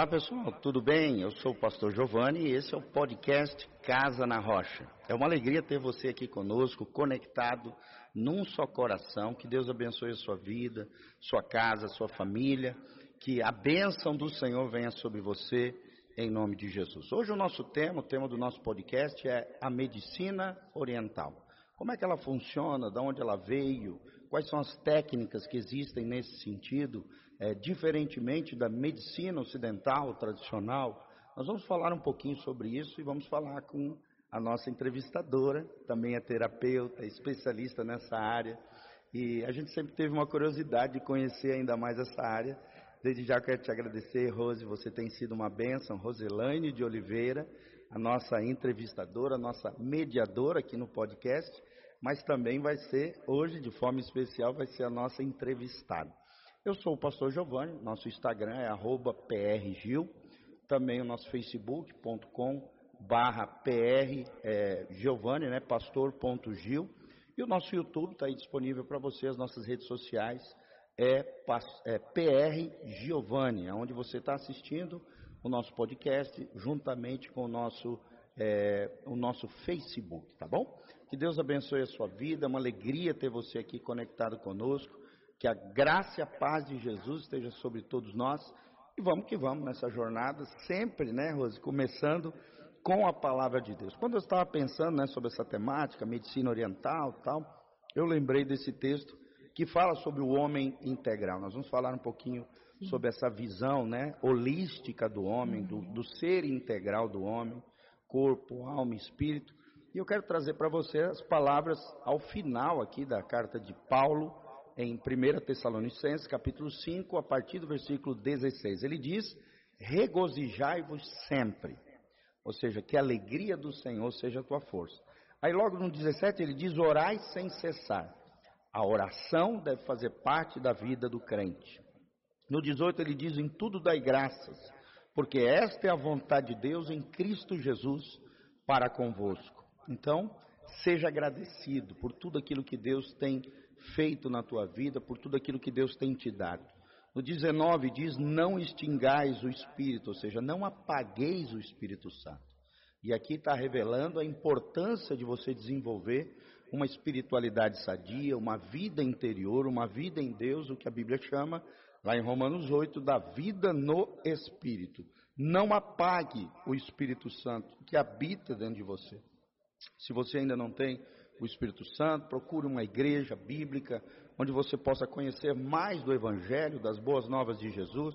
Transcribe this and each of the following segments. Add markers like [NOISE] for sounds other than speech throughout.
Olá pessoal, tudo bem? Eu sou o pastor Giovanni e esse é o podcast Casa na Rocha. É uma alegria ter você aqui conosco, conectado num só coração. Que Deus abençoe a sua vida, sua casa, sua família. Que a bênção do Senhor venha sobre você, em nome de Jesus. Hoje o nosso tema, o tema do nosso podcast é a medicina oriental. Como é que ela funciona, de onde ela veio, quais são as técnicas que existem nesse sentido, é, diferentemente da medicina ocidental tradicional. Nós vamos falar um pouquinho sobre isso e vamos falar com a nossa entrevistadora, também é terapeuta, especialista nessa área. E a gente sempre teve uma curiosidade de conhecer ainda mais essa área. Desde já quero te agradecer, Rose, você tem sido uma bênção. Roselaine de Oliveira, a nossa entrevistadora, a nossa mediadora aqui no podcast, mas também vai ser, hoje, de forma especial, vai ser a nossa entrevistada. Eu sou o pastor Giovanni, nosso Instagram é prgil, também o nosso facebook.com barra pr é, Giovanni, né, pastor.gil, e o nosso YouTube está aí disponível para você, as nossas redes sociais é, é PR Giovanni, onde você está assistindo o nosso podcast juntamente com o nosso, é, o nosso Facebook, tá bom? Que Deus abençoe a sua vida, é uma alegria ter você aqui conectado conosco. Que a graça e a paz de Jesus esteja sobre todos nós. E vamos que vamos nessa jornada, sempre, né, Rose, começando com a palavra de Deus. Quando eu estava pensando né, sobre essa temática, medicina oriental tal, eu lembrei desse texto que fala sobre o homem integral. Nós vamos falar um pouquinho sobre essa visão né, holística do homem, do, do ser integral do homem, corpo, alma espírito. E eu quero trazer para você as palavras ao final aqui da carta de Paulo em 1 Tessalonicenses, capítulo 5, a partir do versículo 16. Ele diz: Regozijai-vos sempre. Ou seja, que a alegria do Senhor seja a tua força. Aí logo no 17 ele diz: Orai sem cessar. A oração deve fazer parte da vida do crente. No 18 ele diz: Em tudo dai graças, porque esta é a vontade de Deus em Cristo Jesus para convosco. Então, seja agradecido por tudo aquilo que Deus tem feito na tua vida, por tudo aquilo que Deus tem te dado. No 19 diz: Não extingais o Espírito, ou seja, não apagueis o Espírito Santo. E aqui está revelando a importância de você desenvolver uma espiritualidade sadia, uma vida interior, uma vida em Deus, o que a Bíblia chama, lá em Romanos 8, da vida no Espírito. Não apague o Espírito Santo que habita dentro de você. Se você ainda não tem o Espírito Santo, procure uma igreja bíblica onde você possa conhecer mais do Evangelho, das boas novas de Jesus,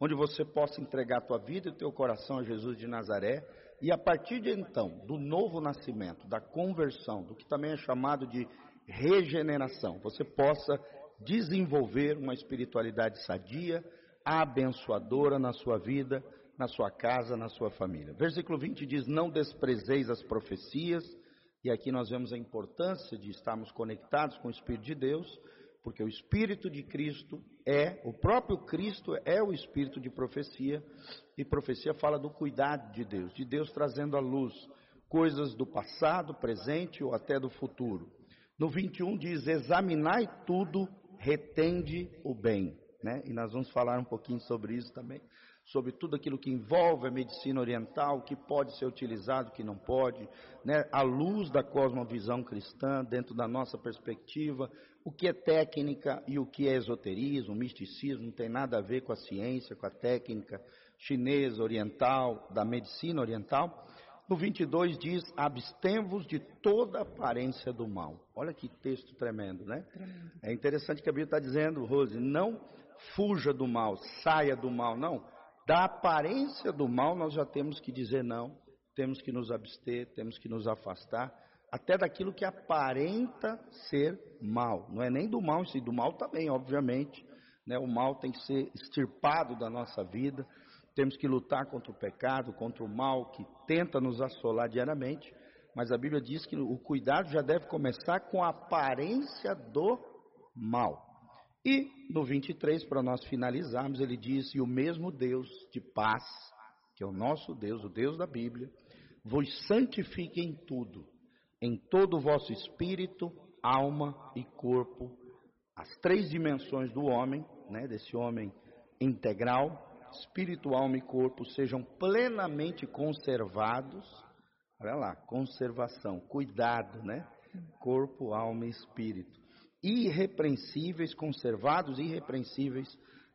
onde você possa entregar a tua vida e teu coração a Jesus de Nazaré, e a partir de então, do novo nascimento, da conversão, do que também é chamado de regeneração, você possa desenvolver uma espiritualidade sadia, abençoadora na sua vida, na sua casa, na sua família. Versículo 20 diz: Não desprezeis as profecias, e aqui nós vemos a importância de estarmos conectados com o Espírito de Deus, porque o Espírito de Cristo é, o próprio Cristo é o Espírito de profecia, e profecia fala do cuidado de Deus, de Deus trazendo à luz coisas do passado, presente ou até do futuro. No 21 diz: Examinai tudo, retende o bem. Né? E nós vamos falar um pouquinho sobre isso também sobre tudo aquilo que envolve a medicina oriental, que pode ser utilizado, que não pode, né? à luz da cosmovisão cristã, dentro da nossa perspectiva, o que é técnica e o que é esoterismo, misticismo, não tem nada a ver com a ciência, com a técnica chinesa, oriental, da medicina oriental. No 22 diz: abstém-vos de toda aparência do mal. Olha que texto tremendo, né? Tremendo. É interessante que a Bíblia está dizendo, Rose, não fuja do mal, saia do mal, não da aparência do mal, nós já temos que dizer não, temos que nos abster, temos que nos afastar, até daquilo que aparenta ser mal. Não é nem do mal, sim, do mal também, obviamente. Né? O mal tem que ser extirpado da nossa vida. Temos que lutar contra o pecado, contra o mal que tenta nos assolar diariamente. Mas a Bíblia diz que o cuidado já deve começar com a aparência do mal. E no 23, para nós finalizarmos, ele diz: E o mesmo Deus de paz, que é o nosso Deus, o Deus da Bíblia, vos santifique em tudo, em todo o vosso espírito, alma e corpo, as três dimensões do homem, né, desse homem integral, espírito, alma e corpo sejam plenamente conservados. Olha lá, conservação, cuidado, né? Corpo, alma e espírito. Irrepreensíveis, conservados, irrepreensíveis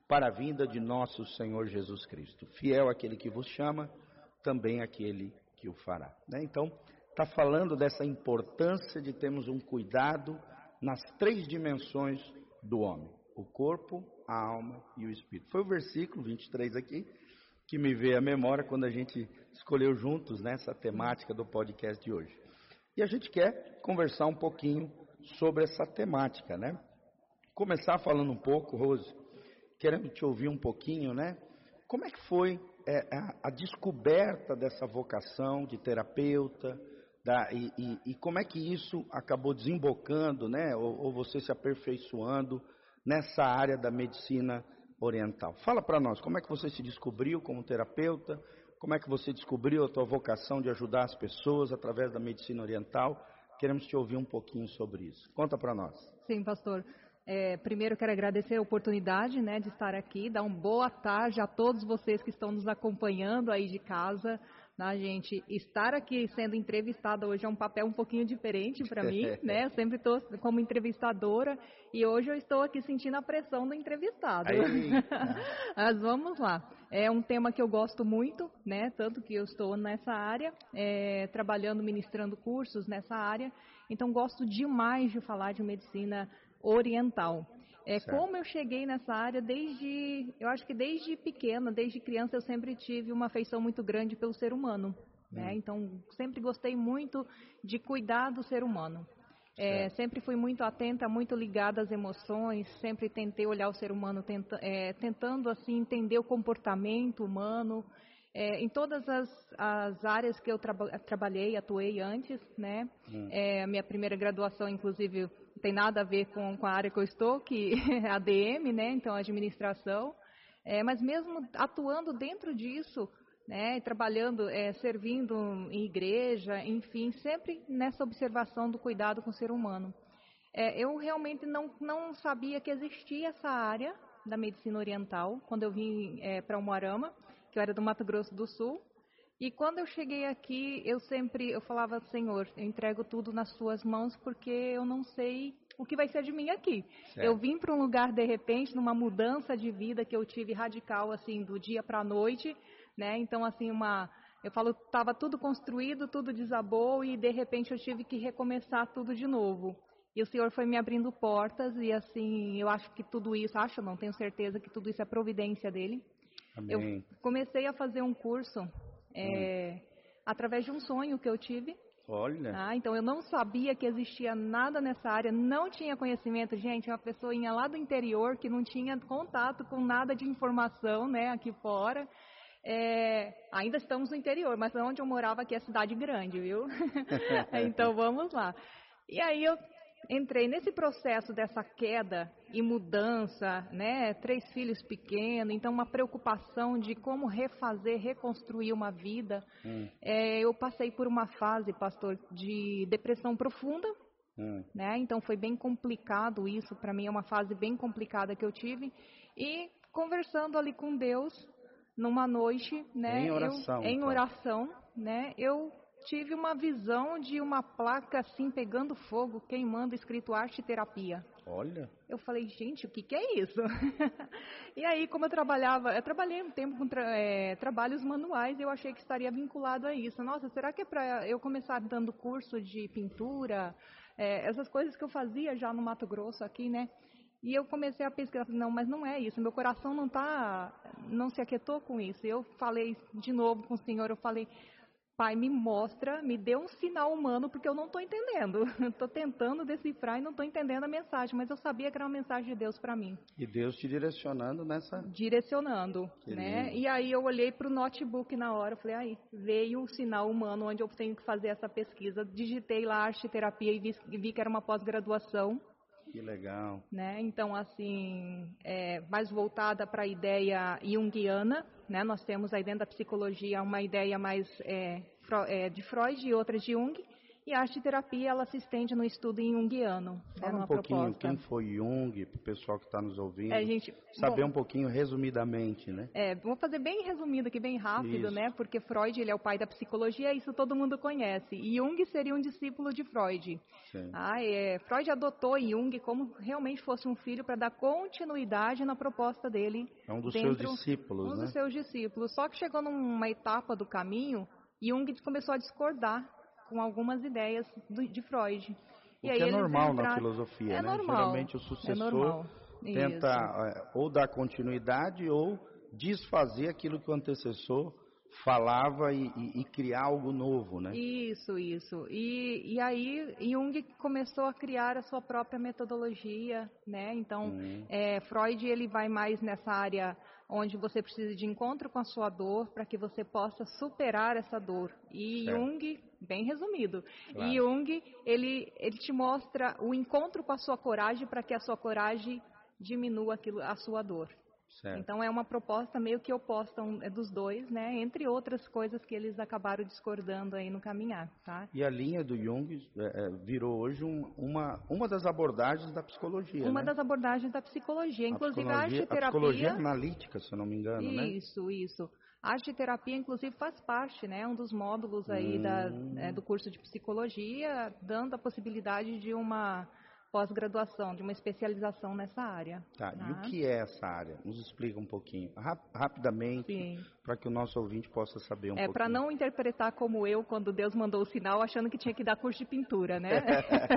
para a vinda de nosso Senhor Jesus Cristo. Fiel aquele que vos chama, também aquele que o fará. Né? Então, está falando dessa importância de termos um cuidado nas três dimensões do homem: o corpo, a alma e o espírito. Foi o versículo 23 aqui que me veio à memória quando a gente escolheu juntos nessa né, temática do podcast de hoje. E a gente quer conversar um pouquinho sobre essa temática, né? Começar falando um pouco, Rose, querendo te ouvir um pouquinho, né? Como é que foi é, a, a, descoberta dessa vocação de terapeuta? Da, e, e, e, como é que isso acabou desembocando, né? Ou, ou você se aperfeiçoando nessa área da medicina oriental? Fala para nós, como é que você se descobriu como terapeuta? Como é que você descobriu a tua vocação de ajudar as pessoas através da medicina oriental? Queremos te ouvir um pouquinho sobre isso. Conta para nós. Sim, pastor. É, primeiro quero agradecer a oportunidade né, de estar aqui, dar uma boa tarde a todos vocês que estão nos acompanhando aí de casa. Né, gente, estar aqui sendo entrevistada hoje é um papel um pouquinho diferente para mim, [LAUGHS] né? Eu sempre estou como entrevistadora e hoje eu estou aqui sentindo a pressão do entrevistado. [LAUGHS] Mas vamos lá. É um tema que eu gosto muito, né? Tanto que eu estou nessa área, é, trabalhando, ministrando cursos nessa área. Então gosto demais de falar de medicina oriental. É, como eu cheguei nessa área desde, eu acho que desde pequena, desde criança, eu sempre tive uma afeição muito grande pelo ser humano. Né? Hum. Então, sempre gostei muito de cuidar do ser humano. É, sempre fui muito atenta, muito ligada às emoções, sempre tentei olhar o ser humano tenta, é, tentando assim entender o comportamento humano, é, em todas as, as, áreas que eu traba, trabalhei, atuei antes, né? Hum. É, minha primeira graduação, inclusive, tem nada a ver com, com a área que eu estou, que [LAUGHS] é ADM, né? Então, administração. É, mas mesmo atuando dentro disso, né, trabalhando, é, servindo em igreja, enfim, sempre nessa observação do cuidado com o ser humano. É, eu realmente não, não sabia que existia essa área da medicina oriental quando eu vim é, para Umuarama, que eu era do Mato Grosso do Sul. E quando eu cheguei aqui, eu sempre eu falava, Senhor, eu entrego tudo nas suas mãos porque eu não sei o que vai ser de mim aqui. Certo. Eu vim para um lugar de repente, numa mudança de vida que eu tive radical assim do dia para a noite, né? Então assim uma eu falo, estava tudo construído, tudo desabou e de repente eu tive que recomeçar tudo de novo. E o Senhor foi me abrindo portas e assim, eu acho que tudo isso, acho não, tenho certeza que tudo isso é providência dele. Amém. Eu comecei a fazer um curso é, hum. através de um sonho que eu tive. Olha. Ah, então eu não sabia que existia nada nessa área, não tinha conhecimento. Gente, uma pessoinha lá do interior que não tinha contato com nada de informação, né, aqui fora. É, ainda estamos no interior, mas onde eu morava aqui é cidade grande, viu? [LAUGHS] [LAUGHS] então vamos lá. E aí eu entrei nesse processo dessa queda e mudança, né? Três filhos pequenos, então uma preocupação de como refazer, reconstruir uma vida. Hum. É, eu passei por uma fase, pastor, de depressão profunda. Hum. Né? Então foi bem complicado isso, para mim é uma fase bem complicada que eu tive. E conversando ali com Deus, numa noite, né? Em oração. Eu, em então. oração, né? Eu tive uma visão de uma placa assim pegando fogo, queimando, escrito arte terapia. Olha. Eu falei, gente, o que, que é isso? [LAUGHS] e aí, como eu trabalhava, eu trabalhei um tempo com tra é, trabalhos manuais, eu achei que estaria vinculado a isso. Nossa, será que é para eu começar dando curso de pintura, é, essas coisas que eu fazia já no Mato Grosso aqui, né? E eu comecei a pesquisar, não, mas não é isso, meu coração não tá, não se aquietou com isso. Eu falei de novo com o Senhor, eu falei, Pai, me mostra, me dê um sinal humano, porque eu não estou entendendo. [LAUGHS] Estou tentando decifrar e não estou entendendo a mensagem, mas eu sabia que era uma mensagem de Deus para mim. E Deus te direcionando nessa. Direcionando, que né? Lindo. E aí eu olhei para o notebook na hora, falei, aí veio o sinal humano onde eu tenho que fazer essa pesquisa. Digitei lá arte terapia e vi, vi que era uma pós-graduação. Que legal. Né? Então, assim, é, mais voltada para a ideia junguiana, né? Nós temos aí dentro da psicologia uma ideia mais é, é, de Freud e outra de Jung. E a arte terapia ela se estende no estudo junguiano. Né, Fala né, um pouquinho proposta. quem foi Jung, para o pessoal que está nos ouvindo. É, gente, saber bom, um pouquinho resumidamente, né? É, vou fazer bem resumido aqui, bem rápido, Isso. né? Porque Freud ele é o pai da psicologia, isso todo mundo conhece. E Jung seria um discípulo de Freud. Sim. Ah, é, Freud adotou Jung como realmente fosse um filho para dar continuidade na proposta dele. É um dos dentro- seus discípulos, um né? dos seus discípulos. Só que chegou numa etapa do caminho, Jung começou a discordar com algumas ideias do- de Freud. O que é normal na filosofia, É né? normal. Geralmente o É sucessor normal. tenta é, ou dar continuidade ou desfazer aquilo que o antecessor falava e, e- e criar algo novo, né? Isso, isso. E, e aí Jung começou a criar a sua própria metodologia, né? Então, Hum. é, Freud ele vai mais nessa área onde você precisa de encontro com a sua dor para que você possa superar essa dor. E Certo. Jung, bem resumido, Claro. Jung ele ele te mostra o encontro com a sua coragem para que a sua coragem diminua aquilo, a sua dor. Certo. Então é uma proposta meio que oposta é dos dois, né? Entre outras coisas que eles acabaram discordando aí no caminhar, tá? E a linha do Jung é, é, virou hoje um- uma, uma das abordagens da psicologia, Uma né? das abordagens da psicologia, A inclusive a, psicologia- arte a psicologia analítica, se eu não me engano, né? Isso, isso. A arte terapia, inclusive, faz parte, né? Um dos módulos aí da, Hum. é, do curso de psicologia, dando a possibilidade de uma pós-graduação, de uma especialização nessa área. Tá, e o tá? que é essa área? Nos explica um pouquinho, rap- rapidamente, para que o nosso ouvinte possa saber um É, pouquinho. para não interpretar como eu, quando Deus mandou o sinal, achando que tinha que dar curso de pintura, né? [LAUGHS]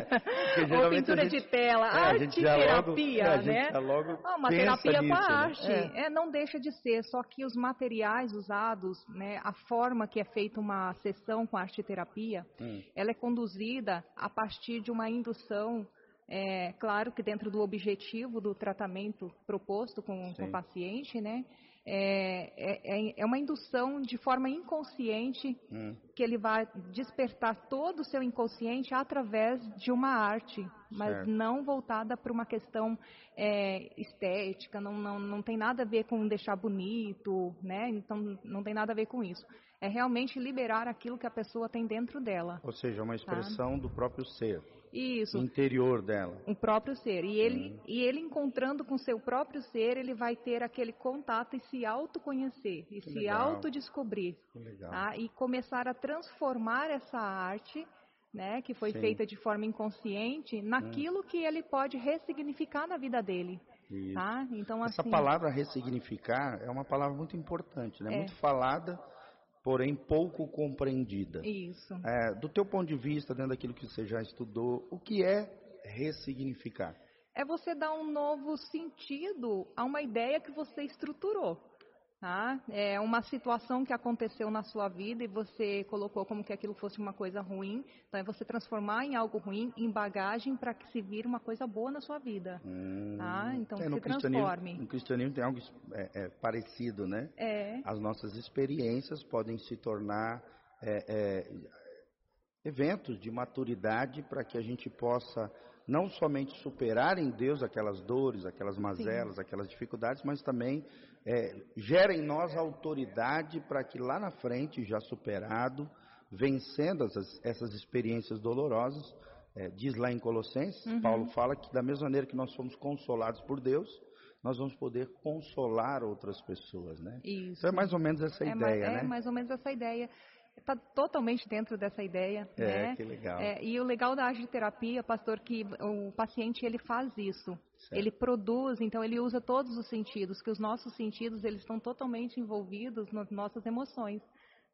[LAUGHS] Ou pintura gente- de tela, É, a gente já logo- arte-terapia, é, né? logo Ah, uma terapia com a né? arte. É. É, não deixa de ser, só que os materiais usados, né, a forma que é feita uma sessão com arte-terapia, Hum. ela é conduzida a partir de uma indução, é, claro que dentro do objetivo do tratamento proposto com, com o paciente, né? É, é, é uma indução de forma inconsciente Hum. que ele vai despertar todo o seu inconsciente através de uma arte, mas Certo. não voltada para uma questão é, estética, não, não, não tem nada a ver com deixar bonito, né? Então não tem nada a ver com isso. É realmente liberar aquilo que a pessoa tem dentro dela. Ou seja, uma expressão do próprio ser, Isso. interior dela. o próprio ser. E ele, e ele encontrando com seu próprio ser, ele vai ter aquele contato e se autoconhecer, e Que se legal. autodescobrir. Que legal. tá? E começar a transformar essa arte, né, que foi Sim. Hum. feita de forma inconsciente, naquilo que ele pode ressignificar na vida dele. Isso. Tá? Então, Essa assim, palavra ressignificar é uma palavra muito importante, né? É. Muito falada, porém pouco compreendida. Isso. É, do teu ponto de vista, dentro daquilo que você já estudou, o que é ressignificar? É você dar um novo sentido a uma ideia que você estruturou. Tá? É uma situação que aconteceu na sua vida e você colocou como que aquilo fosse uma coisa ruim. Então é você transformar em algo ruim, em bagagem, para que se vire uma coisa boa na sua vida. Hum, Tá? Então é, se transforme. no cristianismo tem algo é, é, parecido, né? É, As nossas experiências podem se tornar é, é, eventos de maturidade para que a gente possa não somente superar em Deus aquelas dores, aquelas mazelas, aquelas dificuldades, mas também é, gera em nós autoridade para que lá na frente, já superado, vencendo essas, essas experiências dolorosas, é, diz lá em Colossenses, Uhum. Paulo fala que da mesma maneira que nós fomos consolados por Deus, nós vamos poder consolar outras pessoas, né? isso. Então é mais ou menos essa É ideia, é né? mais ou menos essa ideia. Está totalmente dentro dessa ideia, É, né? que legal. É, e o legal da arte terapia, pastor, que o paciente ele faz isso. Certo. Ele produz, então ele usa todos os sentidos, que os nossos sentidos eles estão totalmente envolvidos nas nossas emoções.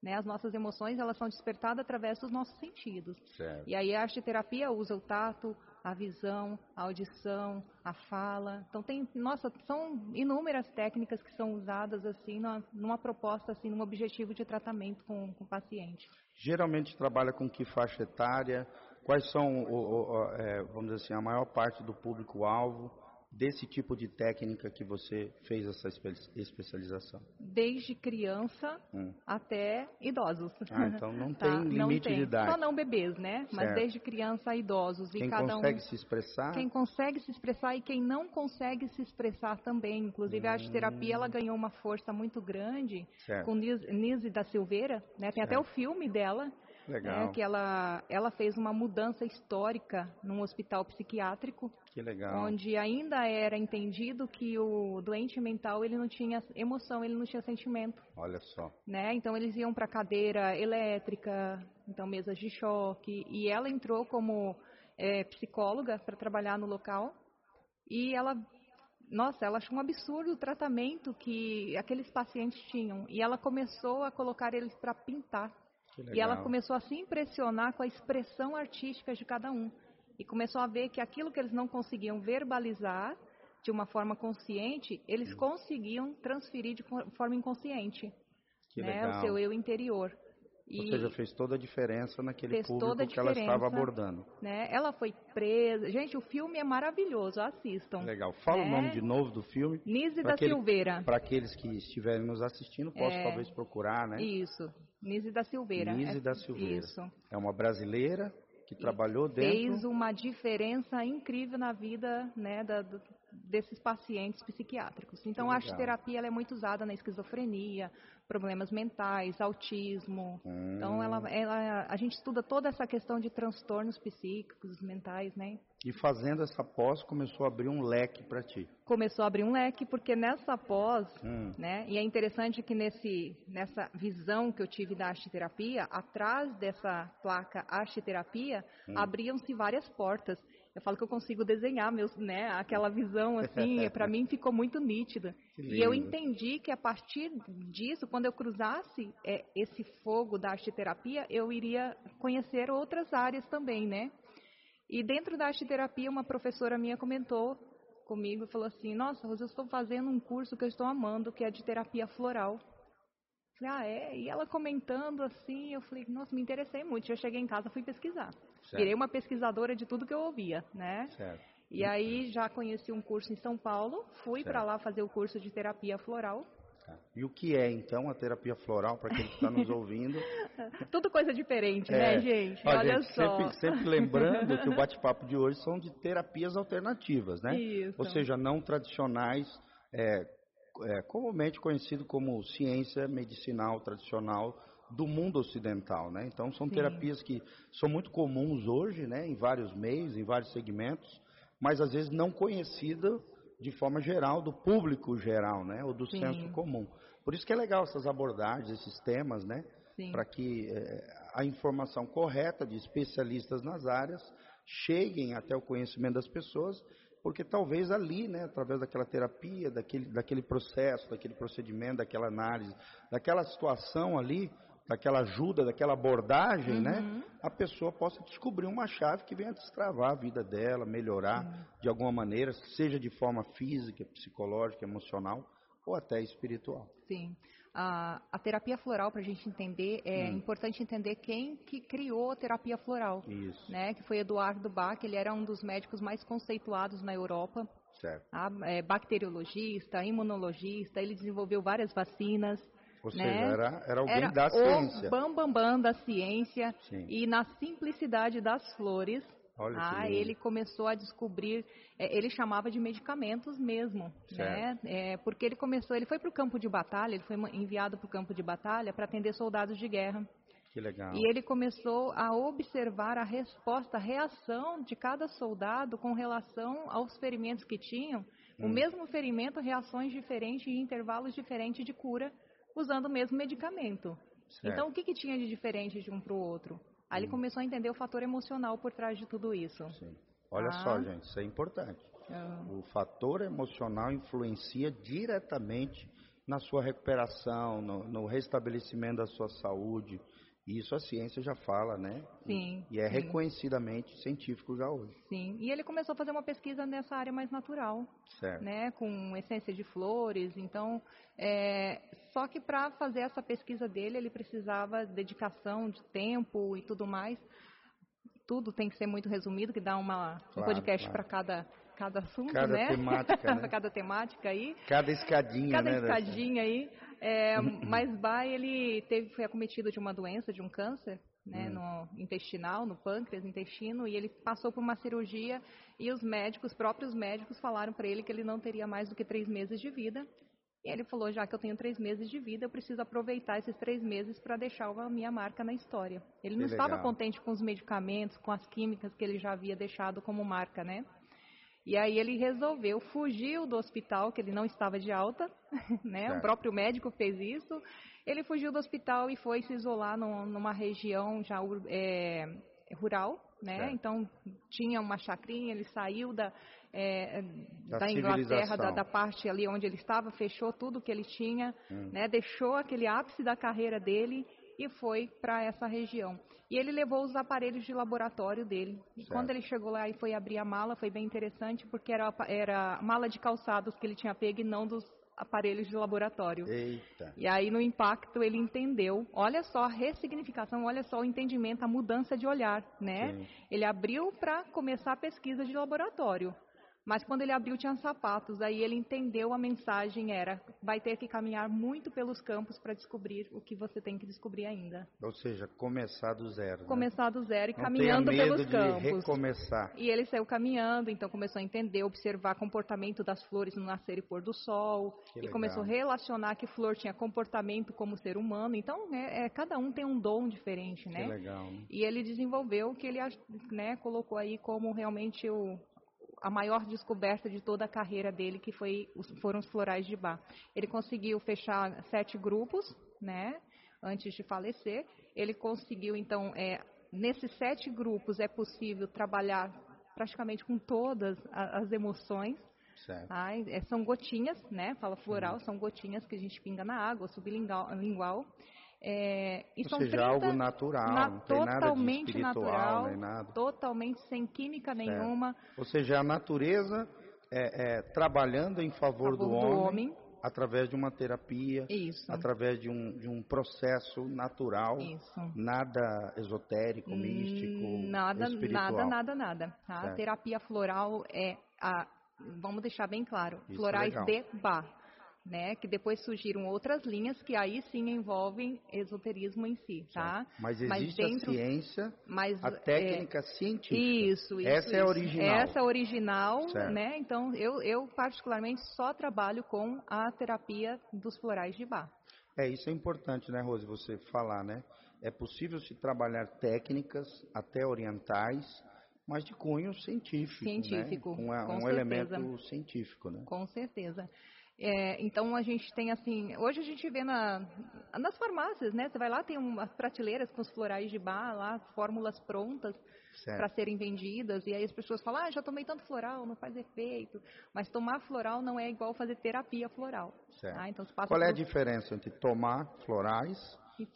Né? As nossas emoções elas são despertadas através dos nossos sentidos. Certo. E aí a arte terapia usa o tato, a visão, a audição, a fala. Então tem, nossa, são inúmeras técnicas que são usadas assim numa, numa proposta assim, num objetivo de tratamento com, com o paciente. Geralmente trabalha com que faixa etária? Quais são, o, o, é, vamos dizer assim, a maior parte do público-alvo desse tipo de técnica que você fez essa espe- especialização? Desde criança Hum. até idosos. Ah, então não [LAUGHS] Tá, tem não limite tem. de idade. Só não bebês, né? Mas Certo. desde criança a idosos. E Quem cada consegue um. se expressar, Quem consegue se expressar e quem não consegue se expressar também. Inclusive, a arte terapia ela ganhou uma força muito grande Certo. com Nis- Nise da Silveira, né? Tem até o filme dela, Legal. Né, que ela, ela fez uma mudança histórica num hospital psiquiátrico, Que legal. onde ainda era entendido que o doente mental ele não tinha emoção, ele não tinha sentimento, Olha só. né? Então eles iam para cadeira elétrica, então mesas de choque, e ela entrou como é, psicóloga para trabalhar no local e ela nossa, ela achou um absurdo o tratamento que aqueles pacientes tinham. E ela começou a colocar eles para pintar. E ela começou a se impressionar com a expressão artística de cada um. E começou a ver que aquilo que eles não conseguiam verbalizar de uma forma consciente, eles conseguiam transferir de for- forma inconsciente, Que né, legal. o seu eu interior. Ou E, seja, fez toda a diferença naquele público que ela estava abordando. né, ela foi presa. Gente, o filme é maravilhoso, assistam. Legal. Fala o Né? nome de novo do filme. Nise da aquele- Silveira. Para aqueles que estiverem nos assistindo, posso É. talvez procurar, né? Isso, Nise da Silveira. Nise É- da Silveira. Isso. É uma brasileira que trabalhou dentro. Fez uma diferença incrível na vida né, da- do- desses pacientes psiquiátricos. Então, a arteterapia é muito usada na esquizofrenia, problemas mentais, autismo. Hum. Então, ela, ela- a gente estuda toda essa questão de transtornos psíquicos, mentais, né? E fazendo essa pós, começou a abrir um leque para ti. Começou a abrir um leque, porque nessa pós, Hum. né? E é interessante que nesse, nessa visão que eu tive da arteterapia, atrás dessa placa arteterapia, Hum. abriam-se várias portas. Eu falo que eu consigo desenhar meus, né, aquela visão assim, [LAUGHS] para mim ficou muito nítida. E eu entendi que a partir disso, quando eu cruzasse é, esse fogo da arteterapia, eu iria conhecer outras áreas também, né? E dentro da arteterapia, uma professora minha comentou comigo e falou assim: Nossa, Rosa, eu estou fazendo um curso que eu estou amando, que é de terapia floral. Falei, ah, é? E ela comentando assim, eu falei, nossa, me interessei muito. Já cheguei em casa, fui pesquisar. Certo. Virei uma pesquisadora de tudo que eu ouvia, né? Certo. E aí já conheci um curso em São Paulo, fui para lá fazer o curso de terapia floral. Tá. E o que é, então, a terapia floral, para quem está nos ouvindo? [LAUGHS] Tudo coisa diferente, É. né, gente? Ó, Olha gente, só. Sempre, sempre lembrando que o [LAUGHS] bate-papo de hoje são de terapias alternativas, né? Isso. Ou seja, não tradicionais, é, é, comumente conhecido como ciência medicinal tradicional do mundo ocidental, né? Então são Sim. terapias que são muito comuns hoje, né? Em vários meios, em vários segmentos, mas às vezes não conhecida de forma geral do público geral, né? Ou do Sim. senso comum. Por isso que é legal essas abordagens, esses temas, né? Para que eh, a informação correta de especialistas nas áreas cheguem até o conhecimento das pessoas, porque talvez ali, né, através daquela terapia, daquele, daquele processo, daquele procedimento, daquela análise, daquela situação ali, daquela ajuda, daquela abordagem, né, Uhum. a pessoa possa descobrir uma chave que venha destravar a vida dela, melhorar de alguma maneira, seja de forma física, psicológica, emocional ou até espiritual. Sim. A, a terapia floral, para a gente entender, é Hum. importante entender quem que criou a terapia floral, Isso, né? Que foi Eduardo Bach, ele era um dos médicos mais conceituados na Europa, certo. tá? É, bacteriologista, imunologista, ele desenvolveu várias vacinas, Ou né? seja, era, era alguém era da ciência. o bambambam bam, bam da ciência Sim. e na simplicidade das flores, ah, ele começou a descobrir, é, ele chamava de medicamentos mesmo, né? É, porque ele começou, ele foi para o campo de batalha, ele foi enviado para o campo de batalha para atender soldados de guerra. Que legal. E ele começou a observar a resposta, a reação de cada soldado com relação aos ferimentos que tinham. O Hum. mesmo ferimento, reações diferentes e intervalos diferentes de cura, usando o mesmo medicamento. Certo. Então, o que, que tinha de diferente de um para o outro? Aí Hum. ele começou a entender o fator emocional por trás de tudo isso. Sim. Olha Ah. só, gente, isso é importante. Ah, O fator emocional influencia diretamente na sua recuperação, no, no restabelecimento da sua saúde. E isso a ciência já fala, né? Sim. E é sim, reconhecidamente científico já hoje. sim. E ele começou a fazer uma pesquisa nessa área mais natural. Certo. né, com essência de flores. Então, é, só que para fazer essa pesquisa dele, ele precisava de dedicação, de tempo e tudo mais. Tudo tem que ser muito resumido, que dá uma, um Claro, podcast claro. para cada, cada assunto, Cada né? temática, [LAUGHS] né? Cada temática aí. Cada escadinha, Cada né? dessa- escadinha aí. É, [LAUGHS] mas Bai, ele teve, foi acometido de uma doença, de um câncer, né, Hum. no intestinal, no pâncreas, intestino, e ele passou por uma cirurgia e os médicos, os próprios médicos, falaram para ele que ele não teria mais do que três meses de vida. E ele falou, já que eu tenho três meses de vida, eu preciso aproveitar esses três meses para deixar a minha marca na história. Ele Que não estava legal. contente com os medicamentos, com as químicas que ele já havia deixado como marca, né? E aí ele resolveu, fugiu do hospital, que ele não estava de alta, [LAUGHS] né? O próprio médico fez isso. Ele fugiu do hospital e foi se isolar num- numa região já é, rural, né? Certo. Então tinha uma chacrinha, ele saiu da, é, Da da, Inglaterra, da, da parte ali onde ele estava, fechou tudo que ele tinha, Hum. né? Deixou aquele ápice da carreira dele e foi para essa região. E ele levou os aparelhos de laboratório dele. E Certo. quando ele chegou lá e foi abrir a mala, foi bem interessante, porque era, era mala de calçados que ele tinha pego e não dos aparelhos de laboratório. Eita. E aí no impacto ele entendeu, olha só a ressignificação, olha só o entendimento, a mudança de olhar, né? Sim. Ele abriu para começar a pesquisa de laboratório. Mas quando ele abriu tinha sapatos, aí ele entendeu a mensagem era, vai ter que caminhar muito pelos campos para descobrir o que você tem que descobrir ainda. Ou seja, começar do zero. né? Começar do zero e Não caminhando tenha medo pelos de campos. recomeçar. E ele saiu caminhando, então começou a entender, observar comportamento das flores no nascer e pôr do sol. Que e legal. começou a relacionar que flor tinha comportamento como ser humano. Então, é, é, cada um tem um dom diferente, Que né? legal. né? E ele desenvolveu o que ele né, colocou aí como realmente o, a maior descoberta de toda a carreira dele, que foi, foram os florais de bar. Ele conseguiu fechar sete grupos, né, antes de falecer. Ele conseguiu, então, é, nesses sete grupos é possível trabalhar praticamente com todas as emoções. É, são gotinhas, né? Fala floral, são gotinhas que a gente pinga na água, sublingual. É, e Ou são seja, 30 algo natural, na- não tem nada de totalmente natural, nem nada. totalmente sem química Certo. nenhuma, Ou seja, a natureza é, é, trabalhando em favor, favor do, do homem, homem. através de uma terapia, Isso. através de um, de um processo natural, Isso. nada esotérico, místico, Hum, Nada, espiritual. nada, nada, nada. Tá? A terapia floral é a, vamos deixar bem claro, Isso é florais de bar. Né, que depois surgiram outras linhas que aí sim envolvem esoterismo em si, tá? Mas Mas existe dentro- a ciência, Mas a é, técnica científica. Isso, isso. Essa é a isso. original. Essa é a original, Certo. né? Então, eu, eu particularmente só trabalho com a terapia dos florais de bar. É, isso é importante, né, Rose, você falar, né? É possível se trabalhar técnicas, até orientais, mas de cunho científico, Científico, né? Com a- com um certeza. elemento científico, né? Com certeza. É, então a gente tem assim, hoje a gente vê na, nas farmácias, né? Você vai lá, tem umas prateleiras com os florais de bar lá, fórmulas prontas para serem vendidas, e aí as pessoas falam, ah, já tomei tanto floral, não faz efeito. Mas tomar floral não é igual fazer terapia floral. tá? Então Qual é a por- diferença entre tomar florais,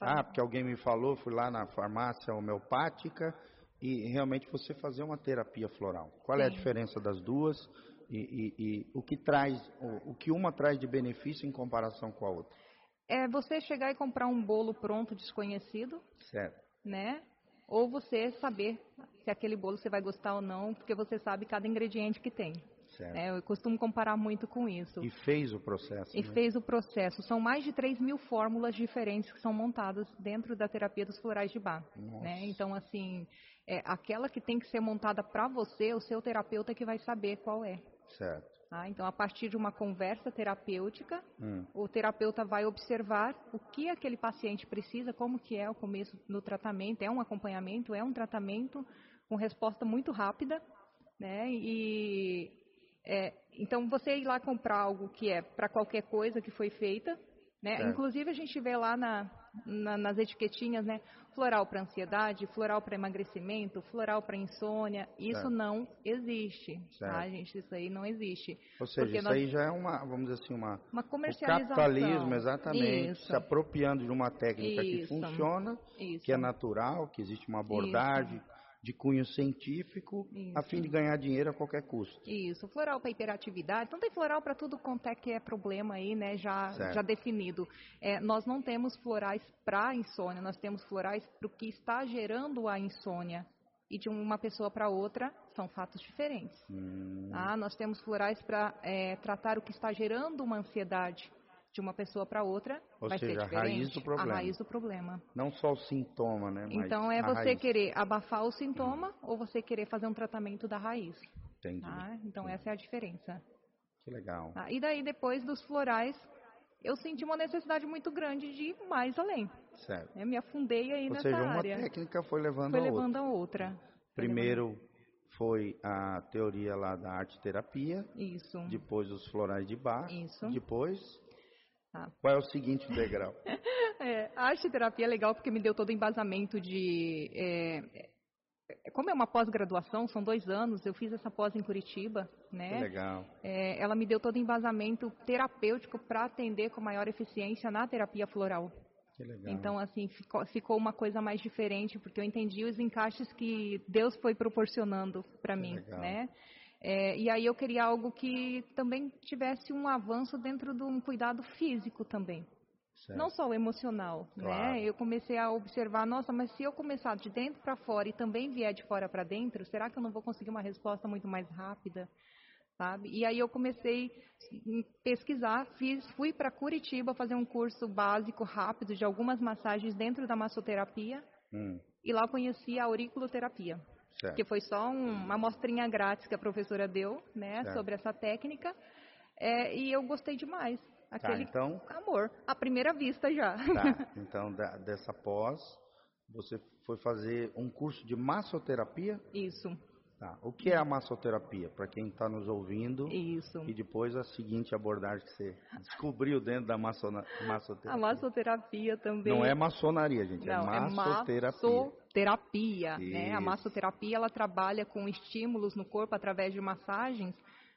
ah, porque alguém me falou, fui lá na farmácia homeopática, e realmente você fazer uma terapia floral? Qual é a Sim. diferença das duas e, e- e o que traz, o, o que uma traz de benefício em comparação com a outra? É você chegar e comprar um bolo pronto desconhecido, Certo. né? Ou você saber se aquele bolo você vai gostar ou não, porque você sabe cada ingrediente que tem. Certo. né? Eu costumo comparar muito com isso. E fez o processo. E né? fez o processo. São mais de 3 mil fórmulas diferentes que são montadas dentro da terapia dos florais de bar. Nossa. Né? Então, assim, é, aquela que tem que ser montada para você, o seu terapeuta que vai saber qual é. Certo. tá? Então, a partir de uma conversa terapêutica, Hum, o terapeuta vai observar o que aquele paciente precisa, como que é o começo do tratamento, é um acompanhamento, é um tratamento com resposta muito rápida, né? E é, então você ir lá comprar algo que é para qualquer coisa que foi feita, né? Certo. Inclusive a gente vê lá na, na- nas etiquetinhas, né? Floral para ansiedade, floral para emagrecimento, floral para insônia. Isso Certo. não existe, tá, Certo. gente? Isso aí não existe. Ou seja, Porque isso nós- aí já é uma, vamos dizer assim, uma Uma o comercialização. capitalismo, exatamente, Isso. se apropriando de uma técnica que Isso. funciona, Isso. que é natural, que existe uma abordagem de cunho científico, a Isso. fim de ganhar dinheiro a qualquer custo. Isso, floral para hiperatividade. Então tem floral para tudo quanto é que é problema aí, né? Já, Certo. já definido. É, nós não temos florais para insônia, nós temos florais para o que está gerando a insônia. E de uma pessoa para outra são fatos diferentes. Hum, tá? Nós temos florais para tratar o que está gerando uma ansiedade. De uma pessoa para outra Ou vai seja, ser a diferente. raiz do problema. A raiz do problema. não só o sintoma, né? Então é a você raiz. querer abafar o sintoma ou você querer fazer um tratamento da raiz. Entendi. tá? Então essa é a diferença. Que legal. Tá? E daí depois dos florais, eu senti uma necessidade muito grande de ir mais além. Certo. Eu me afundei aí Ou nessa seja, uma área. técnica foi levando Foi a outra. levando a outra. Primeiro foi a teoria lá da arte terapia, Isso. depois os florais de bar, Isso. depois Tá. qual é o seguinte degrau? [LAUGHS] É, a arte terapia é legal porque me deu todo o embasamento de. é, é, como é uma pós-graduação, são dois anos, eu fiz essa pós em Curitiba, Que né? legal. É, ela me deu todo o embasamento terapêutico para atender com maior eficiência na terapia floral. Que legal. Então, assim, ficou, ficou uma coisa mais diferente, porque eu entendi os encaixes que Deus foi proporcionando para mim, legal. né? É, e aí eu queria algo que também tivesse um avanço dentro de um cuidado físico também. Certo. Não só o emocional, Claro. né? Eu comecei a observar, nossa, mas se eu começar de dentro para fora e também vier de fora para dentro, será que eu não vou conseguir uma resposta muito mais rápida? Sabe? E aí eu comecei a pesquisar, fiz, fui para Curitiba fazer um curso básico rápido de algumas massagens dentro da massoterapia Hum, e lá eu conheci a auriculoterapia, certo. que foi só um- uma amostrinha grátis que a professora deu, né, Certo. sobre essa técnica. É, e eu gostei demais. Tá, Aquele então, amor, à primeira vista já. tá. [LAUGHS] Então, da- dessa pós, você foi fazer um curso de massoterapia? Isso, Tá. O que é a massoterapia? Para quem está nos ouvindo. isso. E depois a seguinte abordagem que você descobriu dentro da maçona, A massoterapia. massoterapia também. Não é maçonaria, gente, Não, é massoterapia. Massoterapia, né? A Isso. massoterapia ela trabalha com estímulos no corpo através de massagens,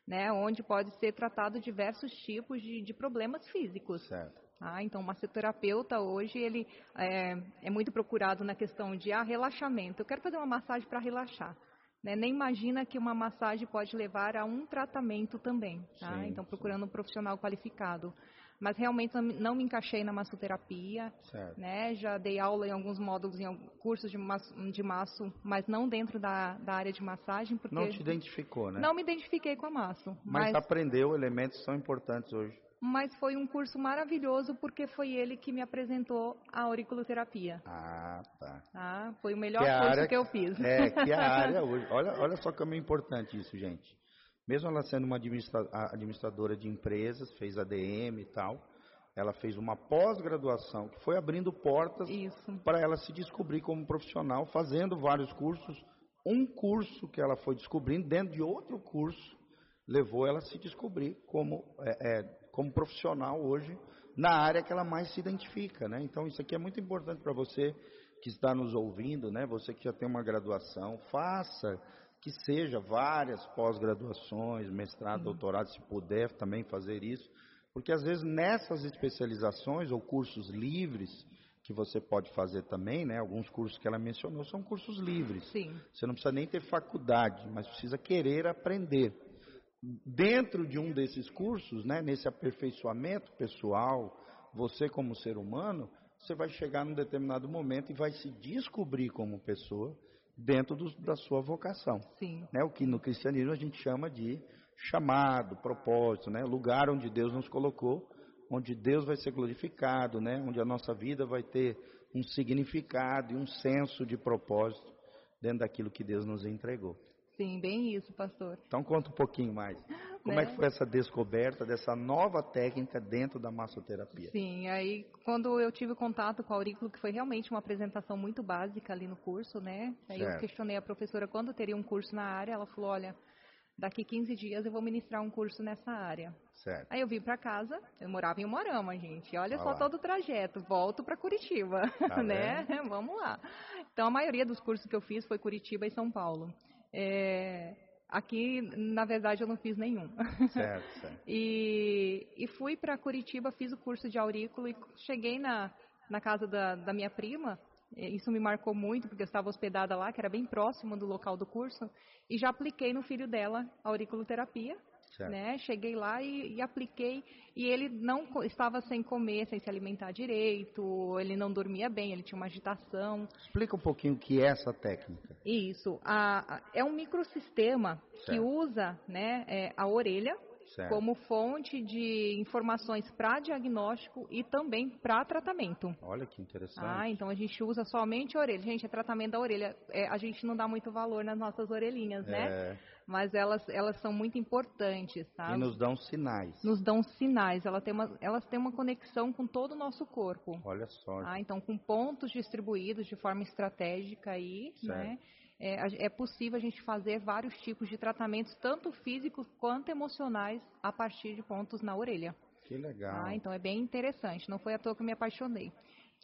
né? Onde pode ser tratado diversos tipos de, de problemas físicos. Certo. Ah, então, o massoterapeuta hoje ele é, é muito procurado na questão de ah, relaxamento. Eu quero fazer uma massagem para relaxar. Né? Nem imagina que uma massagem pode levar a um tratamento também. Tá? Sim, então, sim. procurando um profissional qualificado. Mas realmente não me- encaixei na massoterapia. Certo. Né? Já dei aula em alguns módulos, em alguns cursos de maço, de maço mas não dentro da, da área de massagem, porque Não te identificou, né? não me identifiquei com a maço. Mas, Mas, aprendeu elementos que são importantes hoje. mas foi um curso maravilhoso porque foi ele que me apresentou a auriculoterapia. Ah, tá. Tá? Foi o melhor Que é curso área- que eu fiz. É, que a área [LAUGHS] hoje. Olha, olha só como é importante isso, gente. Mesmo ela sendo uma administra- administradora de empresas, fez ADM e tal, ela fez uma pós-graduação que foi abrindo portas para ela se descobrir como profissional, fazendo vários cursos. Um curso que ela foi descobrindo dentro de outro curso levou ela a se descobrir como, é, é, como profissional hoje na área que ela mais se identifica, né? Então isso aqui é muito importante para você que está nos ouvindo, né? Você que já tem uma graduação, faça que seja várias pós-graduações, mestrado, doutorado, se puder também fazer isso, porque às vezes nessas especializações ou cursos livres que você pode fazer também, né? Alguns cursos que ela mencionou são cursos livres. Sim. Você não precisa nem ter faculdade, mas precisa querer aprender. Dentro de um desses cursos, né, nesse aperfeiçoamento pessoal, você como ser humano, você vai chegar num determinado momento e vai se descobrir como pessoa dentro do- da sua vocação. Sim. Né, o que no cristianismo a gente chama de chamado, propósito, né, lugar onde Deus nos colocou, onde Deus vai ser glorificado, né, onde a nossa vida vai ter um significado e um senso de propósito dentro daquilo que Deus nos entregou. Sim, bem isso, pastor. Então conta um pouquinho mais. Como é Né? que foi essa descoberta dessa nova técnica dentro da massoterapia? Sim, aí quando eu tive contato com a aurículo, que foi realmente uma apresentação muito básica ali no curso, né? Aí eu Certo. questionei a professora quando teria um curso na área, ela falou, olha, daqui 15 dias eu vou ministrar um curso nessa área. Certo. Aí eu vim pra casa, eu morava em Morama, gente. Olha Olha só lá. todo o trajeto, volto pra Curitiba, Tá [LAUGHS] né? Vamos lá. Então a maioria dos cursos que eu fiz foi Curitiba e São Paulo. É, Aqui, na verdade, eu não fiz nenhum. Certo, [LAUGHS] certo. E, e fui para Curitiba, fiz o curso de aurículo e cheguei na, na casa da, da minha prima. Isso me marcou muito, porque eu estava hospedada lá, que era bem próximo do local do curso, e já apliquei no filho dela auriculoterapia. Certo. Né? Cheguei lá e, e apliquei, e ele não estava sem comer, sem se alimentar direito, ele não dormia bem, ele tinha uma agitação. Explica um pouquinho o que é essa técnica. Isso, a- a- é um microsistema que Certo. usa né, é, a orelha Certo. como fonte de informações para diagnóstico e também para tratamento. Olha que interessante. Ah, então a gente usa somente a orelha. Gente, é tratamento da orelha. É, a gente não dá muito valor nas nossas orelhinhas, né? É, mas elas, elas são muito importantes, tá? E nos dão sinais. Nos dão sinais. Ela tem uma, elas têm uma conexão com todo o nosso corpo. Olha só. Tá? Então, com pontos distribuídos de forma estratégica aí, né? É, é, possível a gente fazer vários tipos de tratamentos, tanto físicos quanto emocionais, a partir de pontos na orelha. Que legal. Tá? Então é bem interessante. Não foi à toa que eu me apaixonei.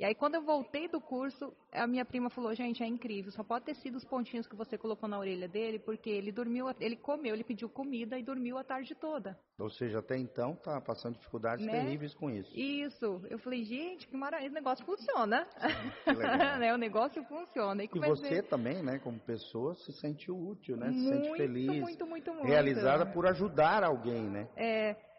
E aí, quando eu voltei do curso, a minha prima falou: gente, é incrível, só pode ter sido os pontinhos que você colocou na orelha dele, porque ele dormiu, ele comeu, ele pediu comida e dormiu a tarde toda. Ou seja, até então tá passando dificuldades né? terríveis com isso. Isso. Eu falei: gente, que maravilha, esse negócio funciona. [LAUGHS] né? O negócio funciona. E, e você também, né, como pessoa, se sente útil, né? Se muito, sente feliz. Muito, muito, muito. Realizada por ajudar alguém, né? É.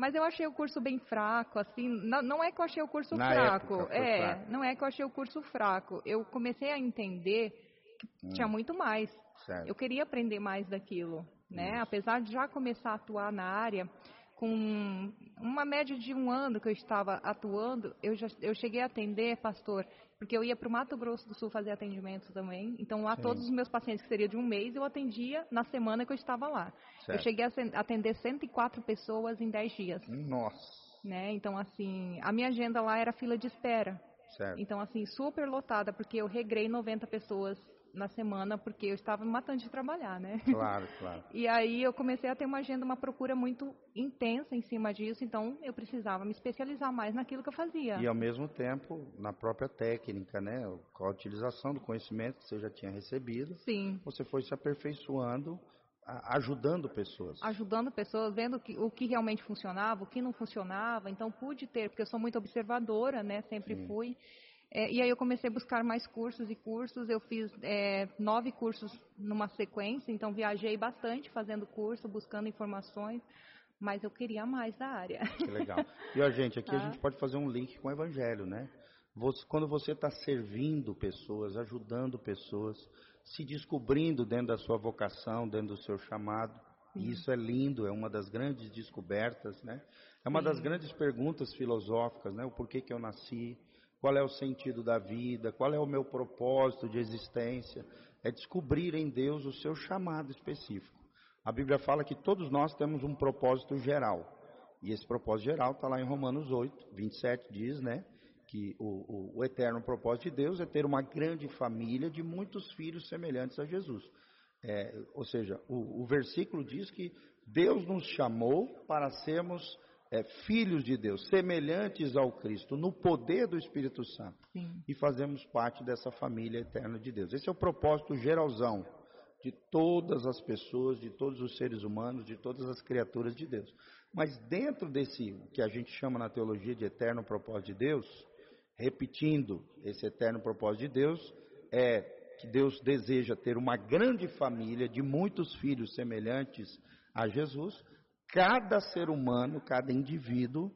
Mas eu achei o curso bem fraco, assim, não, não é que eu achei o curso Na fraco, época, é, fraco. não é que eu achei o curso fraco. Eu comecei a entender que hum. tinha muito mais. Certo. Eu queria aprender mais daquilo, né? Isso. Apesar de já começar a atuar na área, com uma média de um ano que eu estava atuando, eu, já, eu cheguei a atender, pastor, porque eu ia para o Mato Grosso do Sul fazer atendimento também. Então, lá Sim. todos os meus pacientes que seria de um mês, eu atendia na semana que eu estava lá. Certo. Eu cheguei a atender 104 pessoas em 10 dias. Nossa! Né? Então, assim, a minha agenda lá era fila de espera. Certo. Então, assim, super lotada, porque eu regrei 90 pessoas na semana porque eu estava me matando de trabalhar, né? Claro, [LAUGHS] claro. E aí eu comecei a ter uma agenda, uma procura muito intensa em cima disso, então eu precisava me especializar mais naquilo que eu fazia. E ao mesmo tempo, na própria técnica, né? Com a utilização do conhecimento que você já tinha recebido, Sim. você foi se aperfeiçoando ajudando pessoas. Ajudando pessoas, vendo que, o que realmente funcionava, o que não funcionava. Então pude ter, porque eu sou muito observadora, né? Sempre Sim. fui. É, e aí eu comecei a buscar mais cursos e cursos. Eu fiz é, nove cursos numa sequência, então viajei bastante fazendo curso, buscando informações, mas eu queria mais da área. Que legal. E a gente, aqui a [LAUGHS] gente pode fazer um link com o Evangelho, né? Você, quando você está servindo pessoas, ajudando pessoas, se descobrindo dentro da sua vocação, dentro do seu chamado, e isso é lindo, é uma das grandes descobertas, né? É uma Sim. das grandes perguntas filosóficas, né? O porquê que eu nasci, qual é o sentido da vida, qual é o meu propósito de existência. É descobrir em Deus o seu chamado específico. A Bíblia fala que todos nós temos um propósito geral. E esse propósito geral está lá em Romanos 8, 27, diz, né? Que o, o, o eterno propósito de Deus é ter uma grande família de muitos filhos semelhantes a Jesus. É, ou seja, o, o versículo diz que Deus nos chamou para sermos é, filhos de Deus, semelhantes ao Cristo, no poder do Espírito Santo. Sim. E fazemos parte dessa família eterna de Deus. Esse é o propósito geralzão de todas as pessoas, de todos os seres humanos, de todas as criaturas de Deus. Mas dentro desse que a gente chama na teologia de eterno propósito de Deus, repetindo esse eterno propósito de Deus, é que Deus deseja ter uma grande família de muitos filhos semelhantes a Jesus, Cada ser humano, cada indivíduo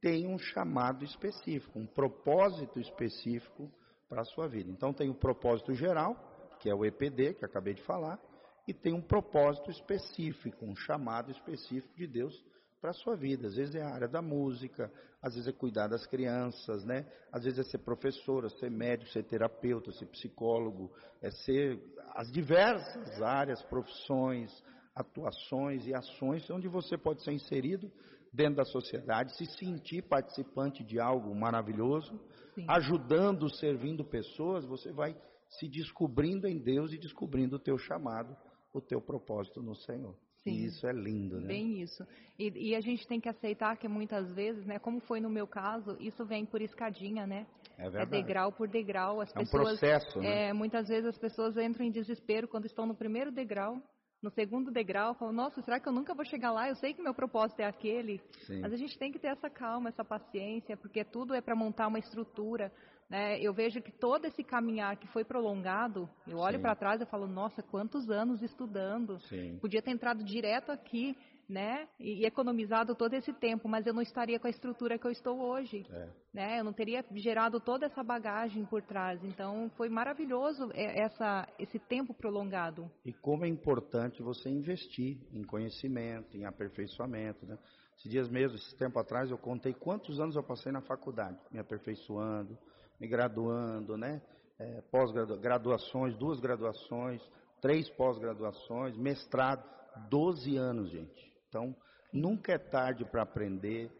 tem um chamado específico, um propósito específico para a sua vida. Então tem o propósito geral, que é o EPD, que acabei de falar, e tem um propósito específico, um chamado específico de Deus para a sua vida. Às vezes é a área da música, às vezes é cuidar das crianças, né? Às vezes é ser professora, ser médico, ser terapeuta, ser psicólogo, é ser as diversas áreas, profissões, atuações e ações onde você pode ser inserido dentro da sociedade, se sentir participante de algo maravilhoso, Sim. ajudando, servindo pessoas, você vai se descobrindo em Deus e descobrindo o teu chamado, o teu propósito no Senhor. Sim. E isso é lindo, né? Bem isso. E, e, a gente tem que aceitar que muitas vezes, né, como foi no meu caso, isso vem por escadinha, né? É, verdade. é degrau por degrau. As é pessoas, um processo, né? É, muitas vezes as pessoas entram em desespero quando estão no primeiro degrau no segundo degrau, falo, nossa, será que eu nunca vou chegar lá? Eu sei que meu propósito é aquele. Sim. Mas a gente tem que ter essa calma, essa paciência, porque tudo é para montar uma estrutura. Né? Eu vejo que todo esse caminhar que foi prolongado, eu olho para trás e falo, nossa, quantos anos estudando. Sim. Podia ter entrado direto aqui, né? E, e, economizado todo esse tempo, mas eu não estaria com a estrutura que eu estou hoje, é. né? Eu não teria gerado toda essa bagagem por trás. Então, foi maravilhoso essa, esse tempo prolongado. E como é importante você investir em conhecimento, em aperfeiçoamento, né? Esses dias mesmo, esse tempo atrás, eu contei quantos anos eu passei na faculdade, me aperfeiçoando, me graduando, né? É, pós-graduações, duas graduações, três pós-graduações, mestrado 12 anos, gente. Então, nunca é tarde para aprender,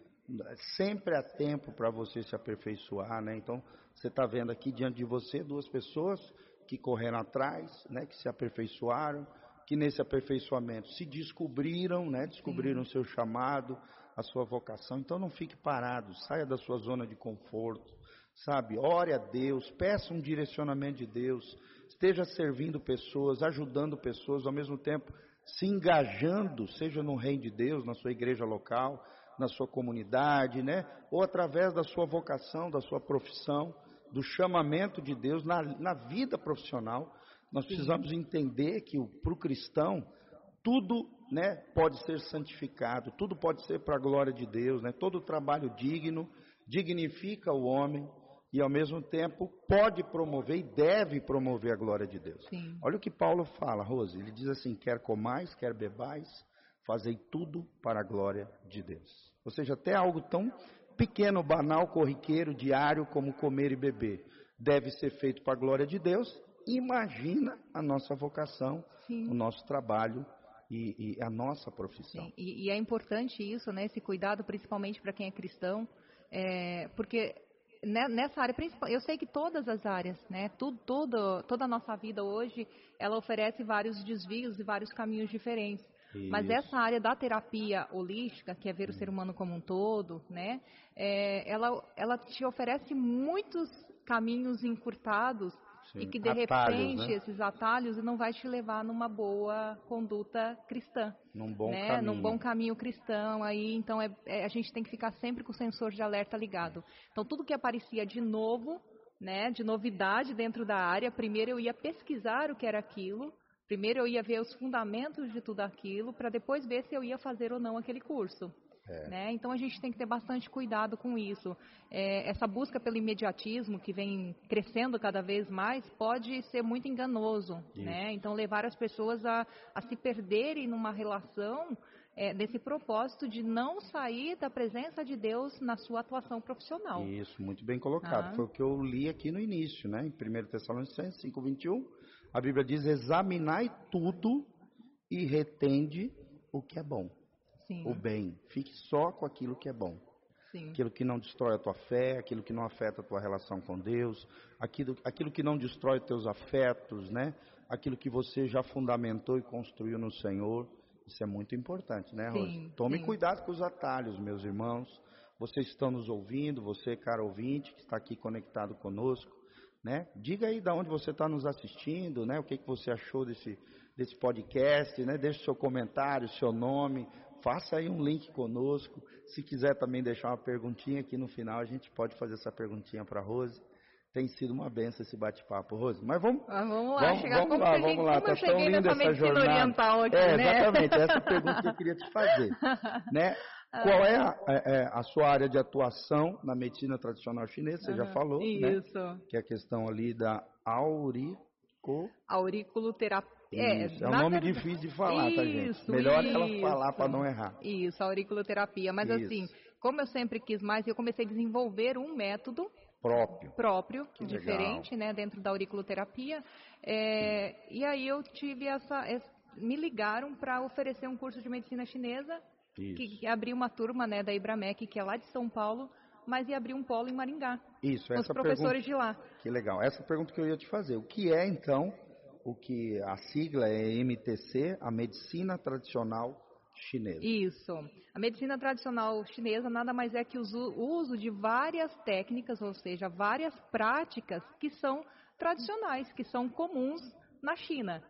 sempre há tempo para você se aperfeiçoar, né? Então, você está vendo aqui diante de você duas pessoas que correram atrás, né? Que se aperfeiçoaram, que nesse aperfeiçoamento se descobriram, né? Descobriram o seu chamado, a sua vocação. Então, não fique parado, saia da sua zona de conforto, sabe? Ore a Deus, peça um direcionamento de Deus, esteja servindo pessoas, ajudando pessoas, ao mesmo tempo se engajando, seja no reino de Deus, na sua igreja local, na sua comunidade, né? Ou através da sua vocação, da sua profissão, do chamamento de Deus na, na vida profissional. Nós precisamos entender que para o cristão tudo, né, pode ser santificado, tudo pode ser para a glória de Deus, né? Todo trabalho digno dignifica o homem e ao mesmo tempo pode promover e deve promover a glória de Deus. Sim. Olha o que Paulo fala, Rose. Ele diz assim: quer comais, quer bebais, fazei tudo para a glória de Deus. Ou seja, até algo tão pequeno, banal, corriqueiro, diário como comer e beber deve ser feito para a glória de Deus. Imagina a nossa vocação, Sim. o nosso trabalho e, e, a nossa profissão. E, e, é importante isso, né? Esse cuidado, principalmente para quem é cristão, é, porque nessa área principal, eu sei que todas as áreas, né, tudo, tudo, toda a nossa vida hoje, ela oferece vários desvios e vários caminhos diferentes. Isso. Mas essa área da terapia holística, que é ver o ser humano como um todo, né, é, ela, ela te oferece muitos caminhos encurtados Sim, e que de atalhos, repente né? esses atalhos não vai te levar numa boa conduta cristã, num bom né? caminho, num bom caminho cristão. Aí então é, é, a gente tem que ficar sempre com o sensor de alerta ligado. Então tudo que aparecia de novo, né, de novidade dentro da área, primeiro eu ia pesquisar o que era aquilo. Primeiro eu ia ver os fundamentos de tudo aquilo para depois ver se eu ia fazer ou não aquele curso. É. Né? Então a gente tem que ter bastante cuidado com isso. É, essa busca pelo imediatismo que vem crescendo cada vez mais pode ser muito enganoso. Né? Então levar as pessoas a, a se perderem numa relação é, desse propósito de não sair da presença de Deus na sua atuação profissional. Isso, muito bem colocado. Ah. Foi o que eu li aqui no início, né? em 1 Tessalonicenses 5,21. A Bíblia diz: examinai tudo e retende o que é bom. Sim. o bem. Fique só com aquilo que é bom. Sim. Aquilo que não destrói a tua fé, aquilo que não afeta a tua relação com Deus, aquilo, aquilo que não destrói teus afetos, né? Aquilo que você já fundamentou e construiu no Senhor. Isso é muito importante, né, Rose? Sim, Tome sim. cuidado com os atalhos, meus irmãos. Vocês estão nos ouvindo, você, cara ouvinte, que está aqui conectado conosco, né? Diga aí de onde você está nos assistindo, né? O que, que você achou desse, desse podcast, né? Deixe seu comentário, seu nome, faça aí um link conosco. Se quiser também deixar uma perguntinha aqui no final, a gente pode fazer essa perguntinha para a Rose. Tem sido uma benção esse bate-papo, Rose. Mas vamos, ah, vamos lá, vamos, chegar vamos lá, vamos lá. Tá tão linda essa jornada. Oriental aqui, é, né? exatamente. Essa pergunta que eu queria te fazer, [LAUGHS] né? Qual é a, é, é a, sua área de atuação na medicina tradicional chinesa? Você uhum, já falou, isso. né? Que é a questão ali da aurico... auriculoterapia é, Isso, é um nome difícil de falar, isso, tá, gente? Melhor isso. ela falar para não errar. Isso, auriculoterapia. Mas isso. assim, como eu sempre quis mais, eu comecei a desenvolver um método próprio, próprio diferente, legal. né, dentro da auriculoterapia. É, e aí eu tive essa, essa me ligaram para oferecer um curso de medicina chinesa, Isso. que abriu uma turma, né, da Ibramec, que é lá de São Paulo, mas ia abrir um polo em Maringá. Isso, essa os professores pergunta, de lá. Que legal. Essa pergunta que eu ia te fazer. O que é então o que a sigla é MTC, a medicina tradicional chinesa. Isso. A medicina tradicional chinesa nada mais é que o uso de várias técnicas, ou seja, várias práticas que são tradicionais, que são comuns na China.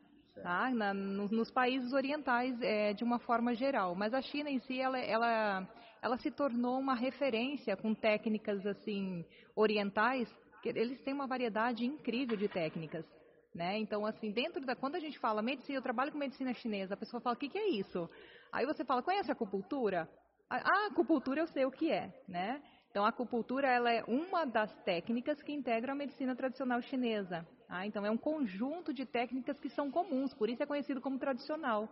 Tá? Na, nos, nos, países orientais é, de uma forma geral, mas a China em si ela, ela, ela se tornou uma referência com técnicas assim orientais. Que eles têm uma variedade incrível de técnicas. Né? Então, assim, dentro da. Quando a gente fala medicina, eu trabalho com medicina chinesa, a pessoa fala, o que, que é isso? Aí você fala, conhece a acupuntura? A acupuntura eu sei o que é, né? Então, a acupuntura ela é uma das técnicas que integra a medicina tradicional chinesa. Tá? Então, é um conjunto de técnicas que são comuns, por isso é conhecido como tradicional,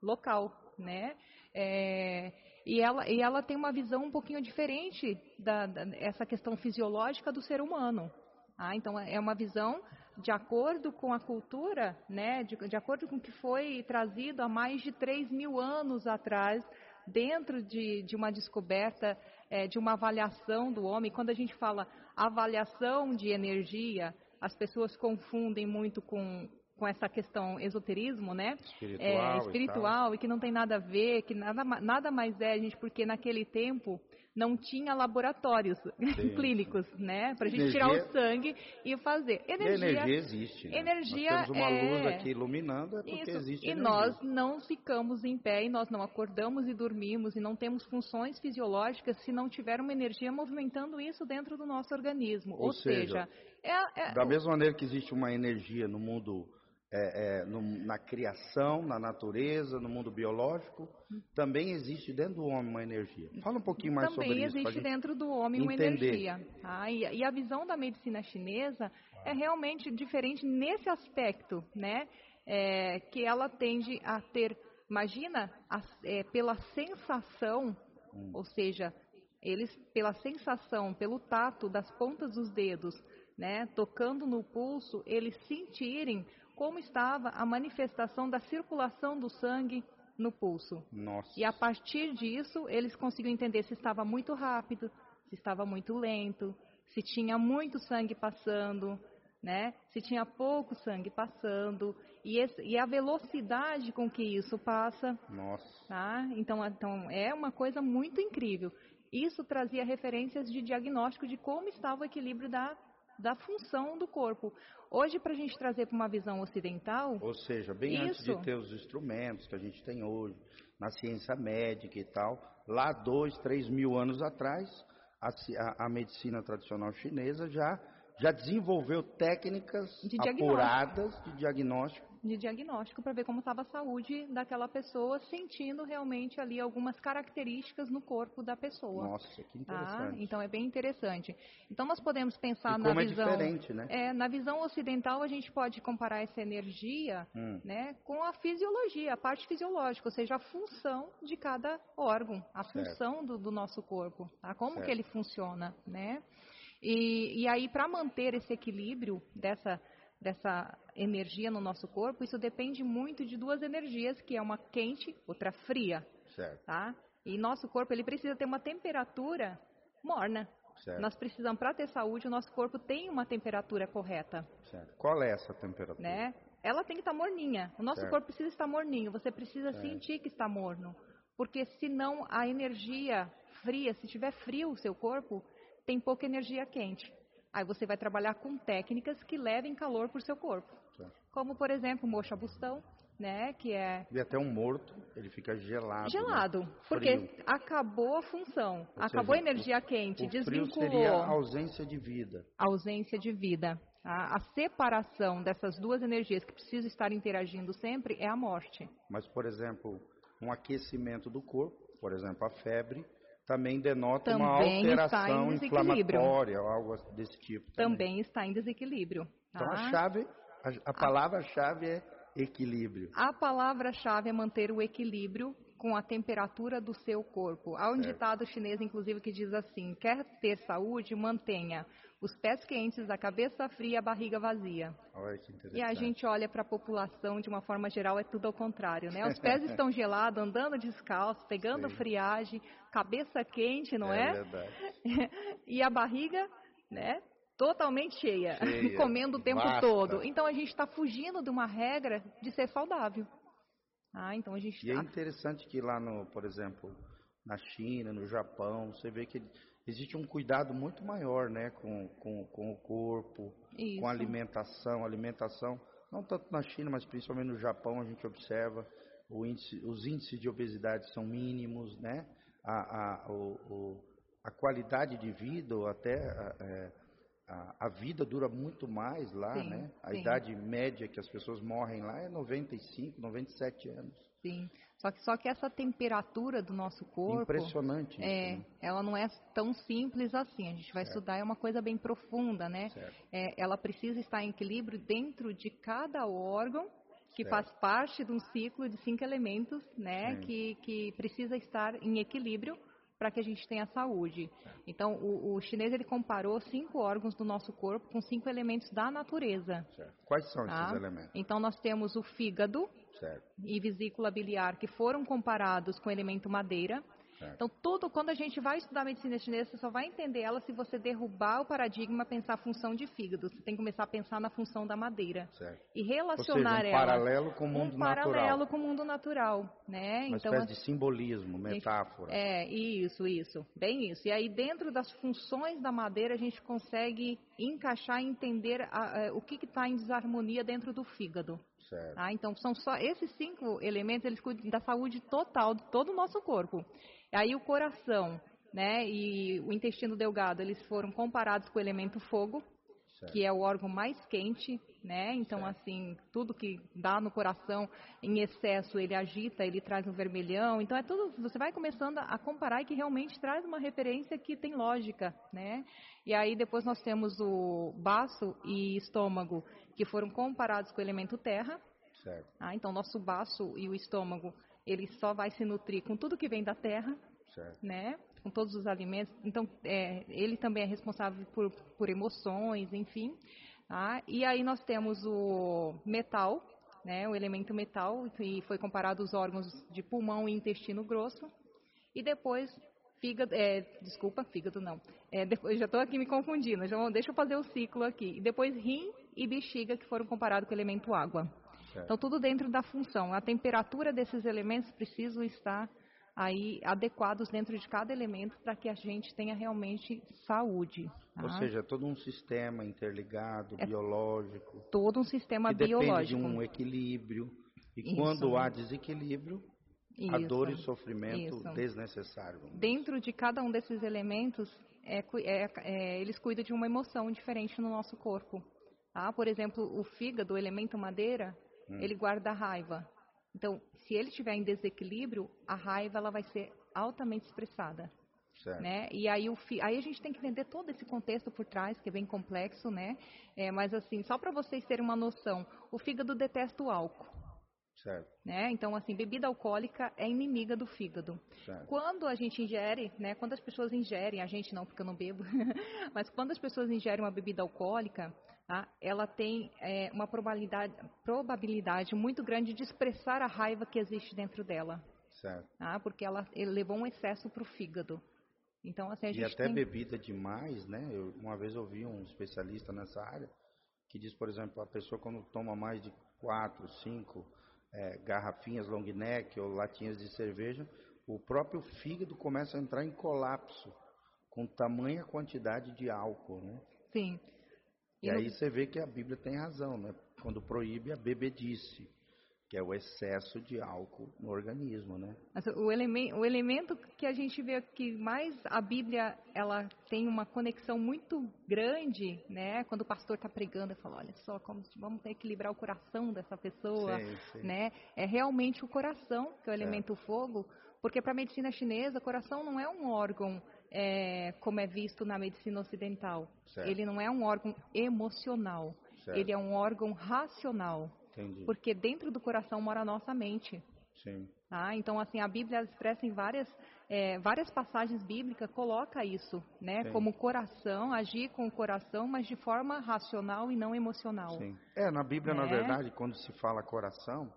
local, né? É, e, ela, e ela tem uma visão um pouquinho diferente da, da essa questão fisiológica do ser humano. Tá? Então, é uma visão de acordo com a cultura, né, de, de acordo com o que foi trazido há mais de 3 mil anos atrás, dentro de, de uma descoberta, é, de uma avaliação do homem. Quando a gente fala avaliação de energia, as pessoas confundem muito com, com essa questão esoterismo, né? Espiritual, é, espiritual e, e, que não tem nada a ver, que nada, nada mais é, gente, porque naquele tempo não tinha laboratórios [LAUGHS] Sim. clínicos, né? Para a gente energia... tirar o sangue e fazer. Energia, energia existe. Né? Energia nós temos uma é... luz aqui iluminando, é porque Isso. existe E energia. nós não ficamos em pé e nós não acordamos e dormimos e não temos funções fisiológicas se não tiver uma energia movimentando isso dentro do nosso organismo. Ou, Ou seja, seja é, é, da mesma maneira que existe uma energia no mundo é, é, no, na criação, na natureza, no mundo biológico, também existe dentro do homem uma energia. Fala um pouquinho mais também sobre isso. Também existe dentro do homem uma energia. Tá? E, e, a visão da medicina chinesa é realmente diferente nesse aspecto, né? É, que ela tende a ter, imagina, a, é, pela sensação, hum. ou seja, eles pela sensação, pelo tato das pontas dos dedos, né, tocando no pulso, eles sentirem como estava a manifestação da circulação do sangue no pulso. Nossa. E a partir disso, eles conseguiram entender se estava muito rápido, se estava muito lento, se tinha muito sangue passando, né? Se tinha pouco sangue passando e, esse, e a velocidade com que isso passa. Nossa. Tá? Então, então é uma coisa muito incrível. Isso trazia referências de diagnóstico de como estava o equilíbrio da da função do corpo. Hoje, para a gente trazer para uma visão ocidental. Ou seja, bem isso, antes de ter os instrumentos que a gente tem hoje, na ciência médica e tal, lá dois, três mil anos atrás, a, a, a medicina tradicional chinesa já, já desenvolveu técnicas de apuradas de diagnóstico de diagnóstico para ver como estava a saúde daquela pessoa, sentindo realmente ali algumas características no corpo da pessoa. Nossa, que tá? interessante. Tá? Então é bem interessante. Então nós podemos pensar e na como é visão. É diferente, né? É, na visão ocidental a gente pode comparar essa energia hum. né, com a fisiologia, a parte fisiológica, ou seja, a função de cada órgão, a certo. função do, do, nosso corpo, tá? como certo. que ele funciona, né? E, e aí, para manter esse equilíbrio dessa dessa energia no nosso corpo, isso depende muito de duas energias, que é uma quente, outra fria. Certo. Tá? E nosso corpo ele precisa ter uma temperatura morna. Certo. Nós precisamos, para ter saúde, o nosso corpo tem uma temperatura correta. Certo. Qual é essa temperatura? Né? Ela tem que estar morninha. O nosso certo. corpo precisa estar morninho. Você precisa sentir que está morno. Porque senão a energia fria, se tiver frio o seu corpo, tem pouca energia quente. Aí você vai trabalhar com técnicas que levem calor para o seu corpo. Tá. Como, por exemplo, mocha bustão, né, que é... E até um morto, ele fica gelado. Né? Gelado, né? porque acabou a função, Ou acabou seja, a energia quente, o desvinculou. Frio seria a ausência de vida. A ausência de vida. A, a separação dessas duas energias que precisam estar interagindo sempre é a morte. Mas, por exemplo, um aquecimento do corpo, por exemplo, a febre, também denota também uma alteração inflamatória, algo desse tipo. Também, também está em desequilíbrio. Tá? Então a chave, a, a palavra-chave é equilíbrio. A palavra-chave é manter o equilíbrio com a temperatura do seu corpo. Há um certo. ditado chinês, inclusive, que diz assim: quer ter saúde, mantenha os pés quentes, a cabeça fria, a barriga vazia. Olha que interessante. E a gente olha para a população de uma forma geral, é tudo ao contrário, né? Os pés [LAUGHS] estão gelados, andando descalço, pegando Sim. friagem, cabeça quente, não é? É verdade. [LAUGHS] e a barriga, né? Totalmente cheia, cheia [LAUGHS] comendo o tempo vasta. todo. Então a gente está fugindo de uma regra de ser saudável. Ah, então a gente e é tá... interessante que lá no, por exemplo, na China, no Japão, você vê que existe um cuidado muito maior, né, com, com, com o corpo, Isso. com a alimentação, alimentação, não tanto na China, mas principalmente no Japão a gente observa índice, os índices de obesidade são mínimos, né, a, a, o, o, a qualidade de vida, ou até é, a, a, vida dura muito mais lá, sim, né? A sim. idade média que as pessoas morrem lá é 95, 97 anos. Sim. Só que, só que essa temperatura do nosso corpo. Impressionante. É, isso, né? ela não é tão simples assim. A gente vai certo. estudar, é uma coisa bem profunda, né? É, ela precisa estar em equilíbrio dentro de cada órgão que certo. faz parte de um ciclo de cinco elementos, né? Que, que precisa estar em equilíbrio para que a gente tenha saúde. Então, o, o, chinês ele comparou cinco órgãos do nosso corpo com cinco elementos da natureza. Certo. Quais são tá? esses elementos? Então, nós temos o fígado certo. e vesícula biliar, que foram comparados com o elemento madeira. Certo. Então, tudo, quando a gente vai estudar medicina chinesa, você só vai entender ela se você derrubar o paradigma, pensar a função de fígado. Você tem que começar a pensar na função da madeira. Certo. E relacionar seja, um ela. paralelo com o mundo um natural. paralelo com o mundo natural. Né? Uma então, espécie de simbolismo, metáfora. É, isso, isso. Bem isso. E aí, dentro das funções da madeira, a gente consegue encaixar e entender a, a, o que está em desarmonia dentro do fígado. Certo. Ah, então, são só esses cinco elementos, eles cuidam da saúde total de todo o nosso corpo. Aí o coração, né, e o intestino delgado, eles foram comparados com o elemento fogo, certo. que é o órgão mais quente, né? Então certo. assim, tudo que dá no coração em excesso, ele agita, ele traz um vermelhão. Então é tudo, você vai começando a comparar e que realmente traz uma referência que tem lógica, né? E aí depois nós temos o baço e estômago, que foram comparados com o elemento terra. Certo. Ah, então nosso baço e o estômago ele só vai se nutrir com tudo que vem da terra, certo. né? Com todos os alimentos. Então, é, ele também é responsável por, por emoções, enfim. Tá? E aí nós temos o metal, né? O elemento metal, que foi comparado os órgãos de pulmão e intestino grosso. E depois fígado, é, desculpa, fígado não. É, depois, já estou aqui me confundindo, já, deixa eu fazer o ciclo aqui. E depois rim e bexiga, que foram comparados com o elemento água. Certo. Então, tudo dentro da função. A temperatura desses elementos precisam estar aí adequados dentro de cada elemento para que a gente tenha realmente saúde. Tá? Ou seja, todo um sistema interligado, é biológico. Todo um sistema que biológico. Depende de um equilíbrio. E Isso. quando há desequilíbrio, Isso. a dor e sofrimento Isso. desnecessário. Dentro de cada um desses elementos, é, é, é, eles cuidam de uma emoção diferente no nosso corpo. Tá? Por exemplo, o fígado, o elemento madeira, hum. ele guarda a raiva. Então, se ele estiver em desequilíbrio, a raiva ela vai ser altamente expressada. Certo. Né? E aí, o fi... aí a gente tem que entender todo esse contexto por trás, que é bem complexo, né? É, mas assim, só para vocês terem uma noção, o fígado detesta o álcool. Certo. Né? Então, assim, bebida alcoólica é inimiga do fígado. Certo. Quando a gente ingere, né? Quando as pessoas ingerem, a gente não, porque eu não bebo, [LAUGHS] mas quando as pessoas ingerem uma bebida alcoólica, tá? ela tem é, uma probabilidade, probabilidade muito grande de expressar a raiva que existe dentro dela. Certo. Tá? Porque ela levou um excesso para o fígado. Então, assim, e até tem... bebida demais, né? Eu, uma vez ouvi um especialista nessa área que diz, por exemplo, a pessoa quando toma mais de quatro, cinco é, garrafinhas long neck ou latinhas de cerveja, o próprio fígado começa a entrar em colapso com tamanha quantidade de álcool, né? Sim. E, e aí você vê que a Bíblia tem razão, né? Quando proíbe a bebedice, que é o excesso de álcool no organismo, né? O, elemen o elemento que a gente vê que mais a Bíblia ela tem uma conexão muito grande, né? Quando o pastor está pregando, ele fala, olha só, como vamos equilibrar o coração dessa pessoa, sim, sim. né? É realmente o coração que é o elemento fogo, porque para a medicina chinesa, o coração não é um órgão é, como é visto na medicina ocidental. Certo. Ele não é um órgão emocional. Certo. Ele é um órgão racional. Entendi. Porque dentro do coração mora a nossa mente. Sim. Tá? Então, assim, a Bíblia expressa em várias, é, várias passagens bíblicas, coloca isso, né? Sim. Como coração, agir com o coração, mas de forma racional e não emocional. Sim. É, na Bíblia, na né? verdade, quando se fala coração,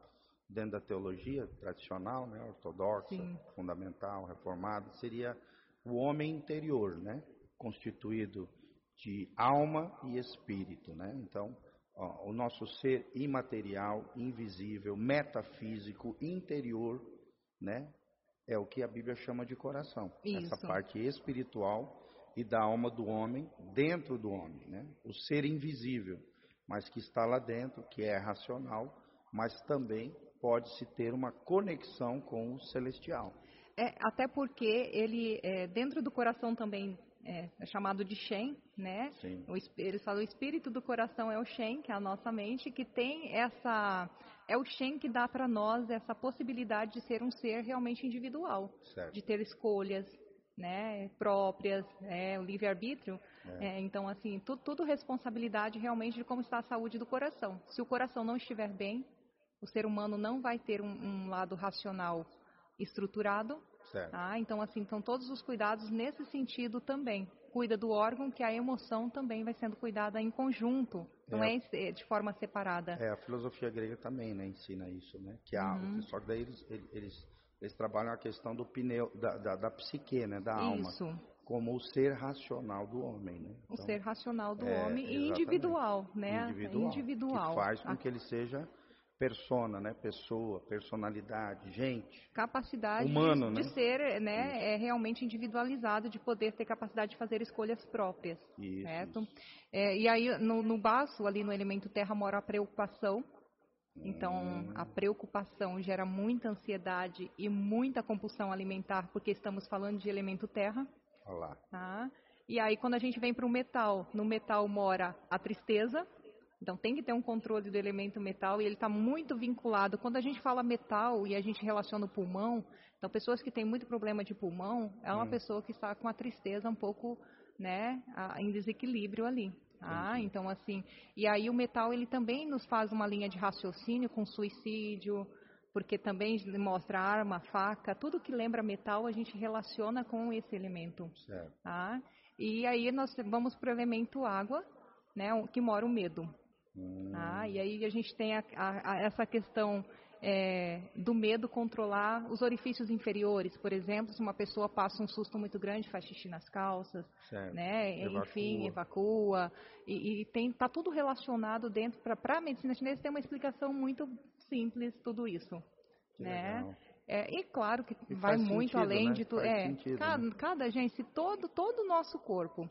dentro da teologia tradicional, né, ortodoxa, Sim. fundamental, reformada, seria o homem interior, né? Constituído de alma e espírito, né? Então, ó, o nosso ser imaterial, invisível, metafísico, interior, né? É o que a Bíblia chama de coração. Isso. Essa parte espiritual e da alma do homem dentro do homem, né? O ser invisível, mas que está lá dentro, que é racional, mas também pode-se ter uma conexão com o celestial. É, até porque ele, é, dentro do coração também é, é, chamado de Shen, né? Sim. O, eles falam o espírito do coração é o Shen, que é a nossa mente, que tem essa é o Shen que dá para nós essa possibilidade de ser um ser realmente individual, certo. de ter escolhas, né, próprias, é, o livre arbítrio. É. É, então assim, tu, tudo responsabilidade realmente de como está a saúde do coração. Se o coração não estiver bem, o ser humano não vai ter um, um lado racional estruturado. Certo. Tá? Então, assim, então todos os cuidados nesse sentido também. Cuida do órgão, que a emoção também vai sendo cuidada em conjunto, não é, é de forma separada. É, a filosofia grega também né, ensina isso, né? Que há, uhum. Só que daí eles, eles, eles trabalham a questão do pneu, da, da, da psique, né, da alma. Isso. Como o ser racional do homem, né? Então, o ser racional do é, homem e individual, né? Individual. individual. Que faz com que ele seja persona, né? Pessoa, personalidade, gente. Capacidade humano, de, né? ser, né? É realmente individualizado, de poder ter capacidade de fazer escolhas próprias. Isso. Certo? É, e aí no, no baço, ali no elemento terra, mora a preocupação. Então, hum. a preocupação gera muita ansiedade e muita compulsão alimentar, porque estamos falando de elemento terra. Olá. Tá? E aí, quando a gente vem para o metal, no metal mora a tristeza, então tem que ter um controle do elemento metal e ele está muito vinculado. Quando a gente fala metal e a gente relaciona o pulmão, então pessoas que têm muito problema de pulmão é uma hum. pessoa que está com a tristeza um pouco, né, em desequilíbrio ali. Ah, então assim, e aí o metal ele também nos faz uma linha de raciocínio com suicídio, porque também mostra arma, faca, tudo que lembra metal a gente relaciona com esse elemento. Certo. Tá? E aí nós vamos para o elemento água, né, que mora o medo. Hum. Ah, e aí a gente tem a, a, a, essa questão é, do medo controlar os orifícios inferiores. Por exemplo, se uma pessoa passa um susto muito grande, faz xixi nas calças, certo. né? Evacua. enfim, evacua. E, e tem, tá tudo relacionado dentro. Para a medicina chinesa tem uma explicação muito simples tudo isso. Que né? Legal. É, e claro que e vai muito sentido, além né? de tudo. É, cada, né? cada gente, todo, todo o nosso corpo,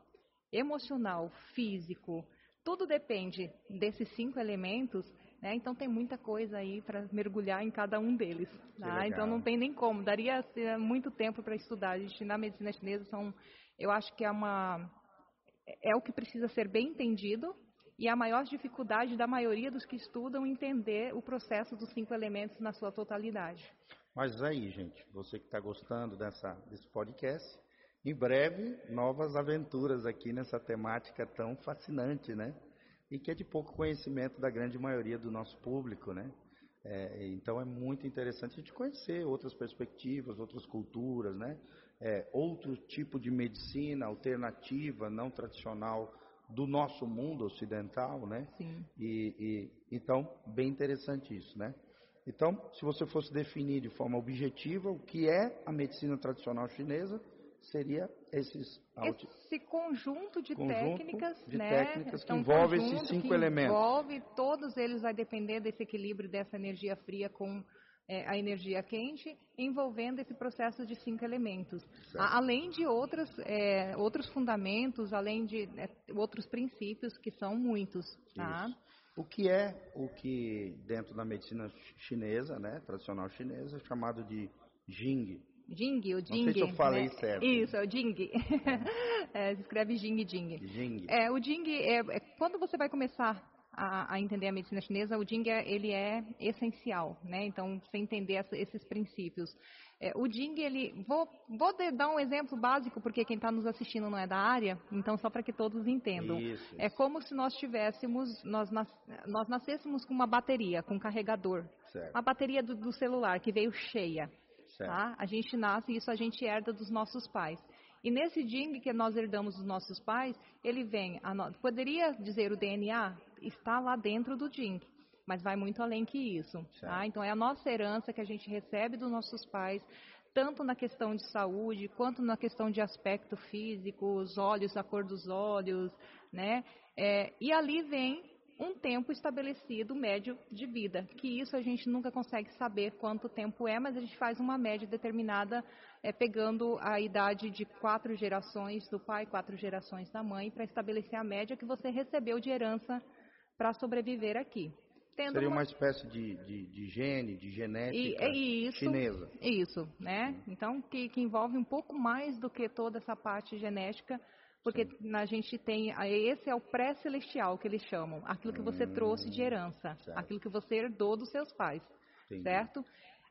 emocional, físico, tudo depende desses cinco elementos, né? Então tem muita coisa aí para mergulhar em cada um deles. Tá? Então não tem nem como. Daria muito tempo para estudar. A gente na medicina chinesa são, eu acho que é uma é o que precisa ser bem entendido e a maior dificuldade da maioria dos que estudam entender o processo dos cinco elementos na sua totalidade. Mas aí, gente, você que está gostando dessa, desse podcast, em breve, novas aventuras aqui nessa temática tão fascinante, né? E que é de pouco conhecimento da grande maioria do nosso público, né? É, então é muito interessante a gente conhecer outras perspectivas, outras culturas, né? É, outro tipo de medicina alternativa, não tradicional do nosso mundo ocidental, né? Sim. E, e então bem interessante isso, né? Então, se você fosse definir de forma objetiva o que é a medicina tradicional chinesa, seria esses esse conjunto de conjunto técnicas, de né? técnicas que envolve esses cinco elementos. Envolve todos eles vai depender desse equilíbrio dessa energia fria com é, a energia quente, envolvendo esse processo de cinco elementos, a, além de outras, é, outros fundamentos, além de é, outros princípios que são muitos, tá? Isso. O que é o que dentro da medicina chinesa, né, tradicional chinesa, é chamado de Jing, Jing, o Jing. Não sei se eu falei né? certo. Isso, é o Jing. [LAUGHS] é, se escreve Jing, Jing. Jing. É, o Jing, é, é, quando você vai começar a, a, entender a medicina chinesa, o Jing é, ele é essencial, né? Então, você entender essa, esses princípios. É, o Jing, ele, vou, vou dar um exemplo básico, porque quem está nos assistindo não é da área, então só para que todos entendam. Isso, isso. É como se nós tivéssemos, nós, nas, nós nascêssemos com uma bateria, com um carregador. Certo. Uma bateria do, do celular que veio cheia. Tá? A gente nasce e isso a gente herda dos nossos pais. E nesse Jing que nós herdamos dos nossos pais, ele vem, no... poderia dizer o DNA está lá dentro do Jing, mas vai muito além que isso. Tá? Então é a nossa herança que a gente recebe dos nossos pais, tanto na questão de saúde, quanto na questão de aspecto físico, os olhos, a cor dos olhos, né? É, e ali vem um tempo estabelecido médio de vida, que isso a gente nunca consegue saber quanto tempo é, mas a gente faz uma média determinada é, pegando a idade de quatro gerações do pai, quatro gerações da mãe, para estabelecer a média que você recebeu de herança para sobreviver aqui. Tendo Seria uma... uma, espécie de, de, de, gene, de genética e, isso, chinesa. Isso, né? Então, que, que envolve um pouco mais do que toda essa parte genética, porque Sim. a gente tem, esse é o pré-celestial que eles chamam, aquilo que você hum, trouxe de herança, certo. aquilo que você herdou dos seus pais, Entendi. certo?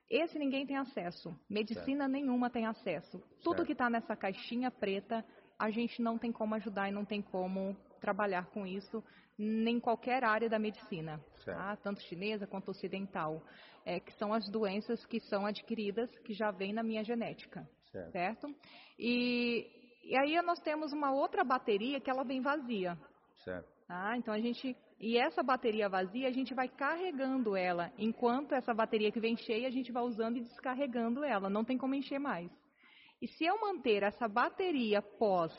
Esse ninguém tem acesso, medicina certo. nenhuma tem acesso. Tudo certo. que está nessa caixinha preta, a gente não tem como ajudar e não tem como trabalhar com isso em qualquer área da medicina, tá? tanto chinesa quanto ocidental, é, que são as doenças que são adquiridas, que já vêm na minha genética, Certo. certo? E, e aí nós temos uma outra bateria que ela vem vazia, Certo. Tá? Então a gente e essa bateria vazia a gente vai carregando ela, enquanto essa bateria que vem cheia a gente vai usando e descarregando ela, não tem como encher mais. E se eu manter essa bateria pós,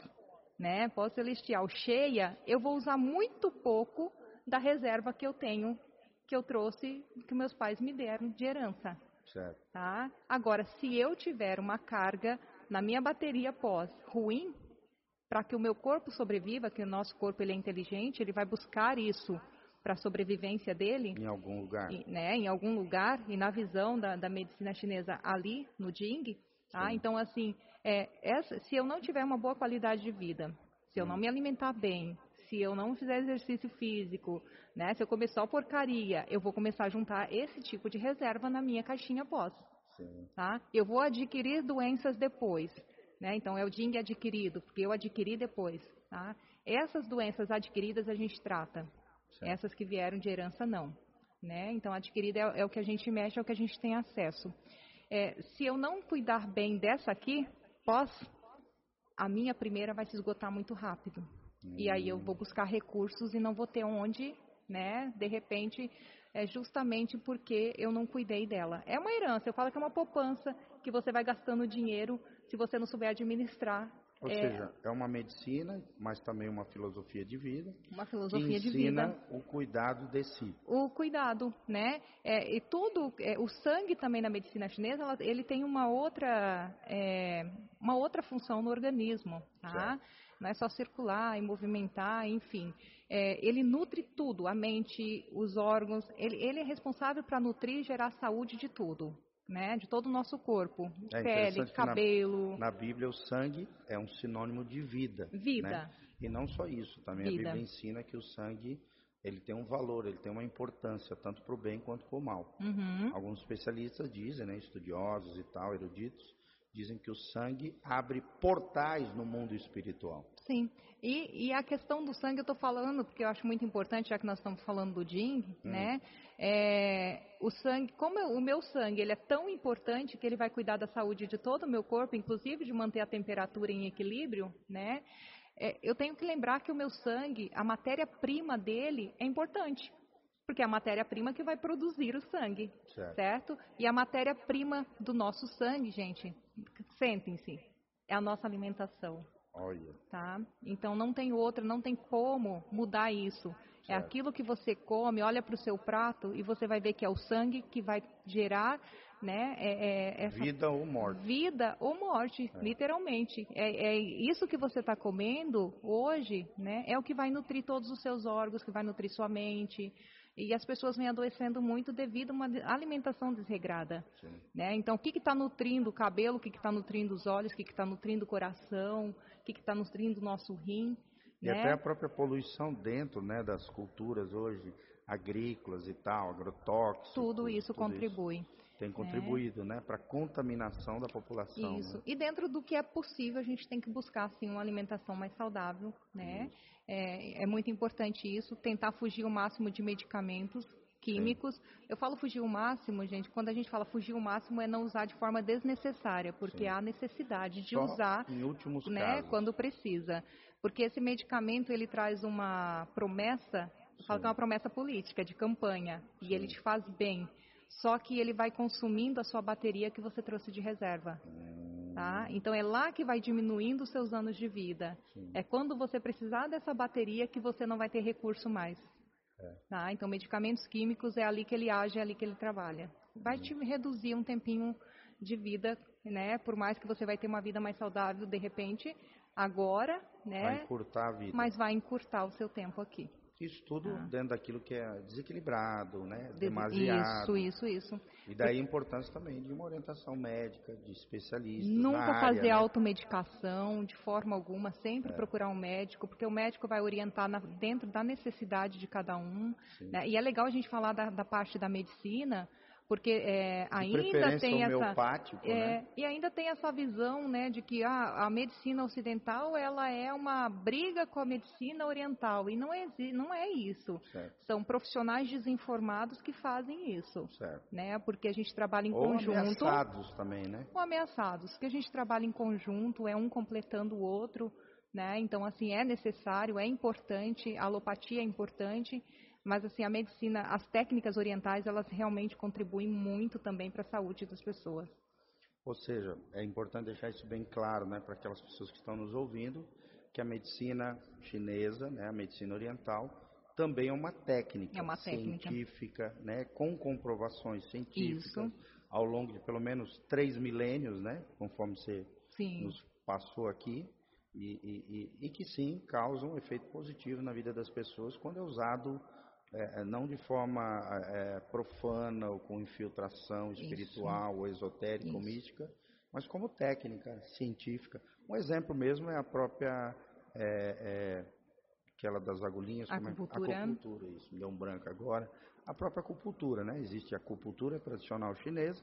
né, pós celestial cheia, eu vou usar muito pouco da reserva que eu tenho, que eu trouxe, que meus pais me deram de herança. Certo. Tá? Agora, se eu tiver uma carga na minha bateria pós ruim, para que o meu corpo sobreviva, que o nosso corpo ele é inteligente, ele vai buscar isso para a sobrevivência dele, Em algum lugar. e, né, em algum lugar, e na visão da, da medicina chinesa ali, no Jing, tá? Então, assim, é, essa, se eu não tiver uma boa qualidade de vida, se eu não me alimentar bem, se eu não fizer exercício físico, né, se eu comer só porcaria, eu vou começar a juntar esse tipo de reserva na minha caixinha pós Sim. tá? Eu vou adquirir doenças depois, né? Então é o DING adquirido, porque eu adquiri depois, tá? Essas doenças adquiridas a gente trata, essas que vieram de herança não, né? Então adquirida é, é o que a gente mexe, é o que a gente tem acesso. É, se eu não cuidar bem dessa aqui, pós, a minha primeira vai se esgotar muito rápido. E aí eu vou buscar recursos e não vou ter onde, né? De repente, é justamente porque eu não cuidei dela. É uma herança, eu falo que é uma poupança que você vai gastando dinheiro se você não souber administrar. Ou é, seja, é uma medicina, mas também uma filosofia de vida uma que filosofia de ensina vida. o cuidado de si. o cuidado, né? É, e tudo, é, o sangue também na medicina chinesa, ela- ele tem uma outra, é, uma outra função no organismo, tá? Não é só circular e movimentar, enfim. É, ele nutre tudo, a mente, os órgãos. Ele, ele é responsável para nutrir e gerar saúde de tudo, né? De todo o nosso corpo, É pele, que na- cabelo, Na Bíblia, o sangue é um sinônimo de vida. vida. né? E não só isso, também Vida. a Bíblia ensina que o sangue ele tem um valor, ele tem uma importância, tanto para o bem quanto para o mal. Uhum. Alguns especialistas dizem, né, estudiosos e tal, eruditos, dizem que o sangue abre portais no mundo espiritual. Sim, e, e a questão do sangue eu estou falando, porque eu acho muito importante, já que nós estamos falando do Jing, né? É, o sangue, como eu- o meu sangue ele é tão importante que ele vai cuidar da saúde de todo o meu corpo, inclusive de manter a temperatura em equilíbrio, né? É, eu tenho que lembrar que o meu sangue, a matéria-prima dele é importante, porque é a matéria-prima que vai produzir o sangue, Certo. certo? E a matéria-prima do nosso sangue, gente, sentem-se, é a nossa alimentação Olha, tá? Então não tem outra, não tem como mudar isso. É Certo. aquilo que você come, olha para o seu prato e você vai ver que é o sangue que vai gerar, né? é- é- vida ou morte. vida ou morte, literalmente. É, é isso que você está comendo hoje, né? É o que vai nutrir todos os seus órgãos, que vai nutrir sua mente. E as pessoas vêm adoecendo muito devido a uma alimentação desregrada. Sim. Né? Então, o que está nutrindo o cabelo, o que está nutrindo os olhos, o que está nutrindo o coração, que está nutrindo o nosso rim. E né? até a própria poluição dentro né, das culturas hoje, agrícolas e tal, agrotóxicos. Tudo isso tudo contribui. tem contribuído né, para a contaminação da população. Isso. né? E dentro do que é possível, a gente tem que buscar assim, uma alimentação mais saudável, né? É, é muito importante isso, tentar fugir o máximo de medicamentos químicos. Eu falo fugir o máximo, gente, quando a gente fala fugir o máximo é não usar de forma desnecessária, porque Sim. há necessidade de Só usar em últimos né, casos. quando precisa. Porque esse medicamento ele traz uma promessa, eu falo Sim. que é uma promessa política, de campanha, e Sim. ele te faz bem. Só que ele vai consumindo a sua bateria que você trouxe de reserva. Hum, Tá? Então é lá que vai diminuindo os seus anos de vida. Sim. É quando você precisar dessa bateria que você não vai ter recurso mais. É. Tá? Então medicamentos químicos é ali que ele age, é ali que ele trabalha. Vai Uhum. te reduzir um tempinho de vida, né? Por mais que você vai ter uma vida mais saudável de repente, agora, Vai né? encurtar a vida. Mas vai encurtar o seu tempo aqui. Isso tudo Ah. dentro daquilo que é desequilibrado, né? Demasiado. Isso, isso, isso. E daí a importância também de uma orientação médica, de especialistas Nunca fazer né? automedicação de forma alguma, É. sempre procurar um médico, porque o médico vai orientar na- dentro da necessidade de cada um. Né? E é legal a gente falar da, da parte da medicina, porque é, ainda tem essa é, né? e ainda tem essa visão né de que ah, a medicina ocidental ela é uma briga com a medicina oriental. E não é não é isso. Certo. são profissionais desinformados que fazem isso certo. né? Porque a gente trabalha em ou conjunto. ameaçados também né? Ou ameaçados. Que a gente trabalha em conjunto é um completando o outro né? Então assim é necessário é importante a alopatia é importante mas assim, a medicina, as técnicas orientais, elas realmente contribuem muito também para a saúde das pessoas. Ou seja, é importante deixar isso bem claro, né, para aquelas pessoas que estão nos ouvindo, que a medicina chinesa, né, a medicina oriental, também é uma técnica, é uma técnica. científica, né, com comprovações científicas isso. ao longo de pelo menos três milênios, né, conforme você sim. nos passou aqui, e, e, e, e que sim causam um efeito positivo na vida das pessoas quando é usado é, é, não de forma é, profana ou com infiltração espiritual Isso. ou esotérica Isso. ou mística, mas como técnica científica. Um exemplo mesmo é a própria é, é aquela das agulhinhas, acupuntura. É? acupuntura, isso, me deu um branco agora. A própria acupuntura, né? Existe a acupuntura tradicional chinesa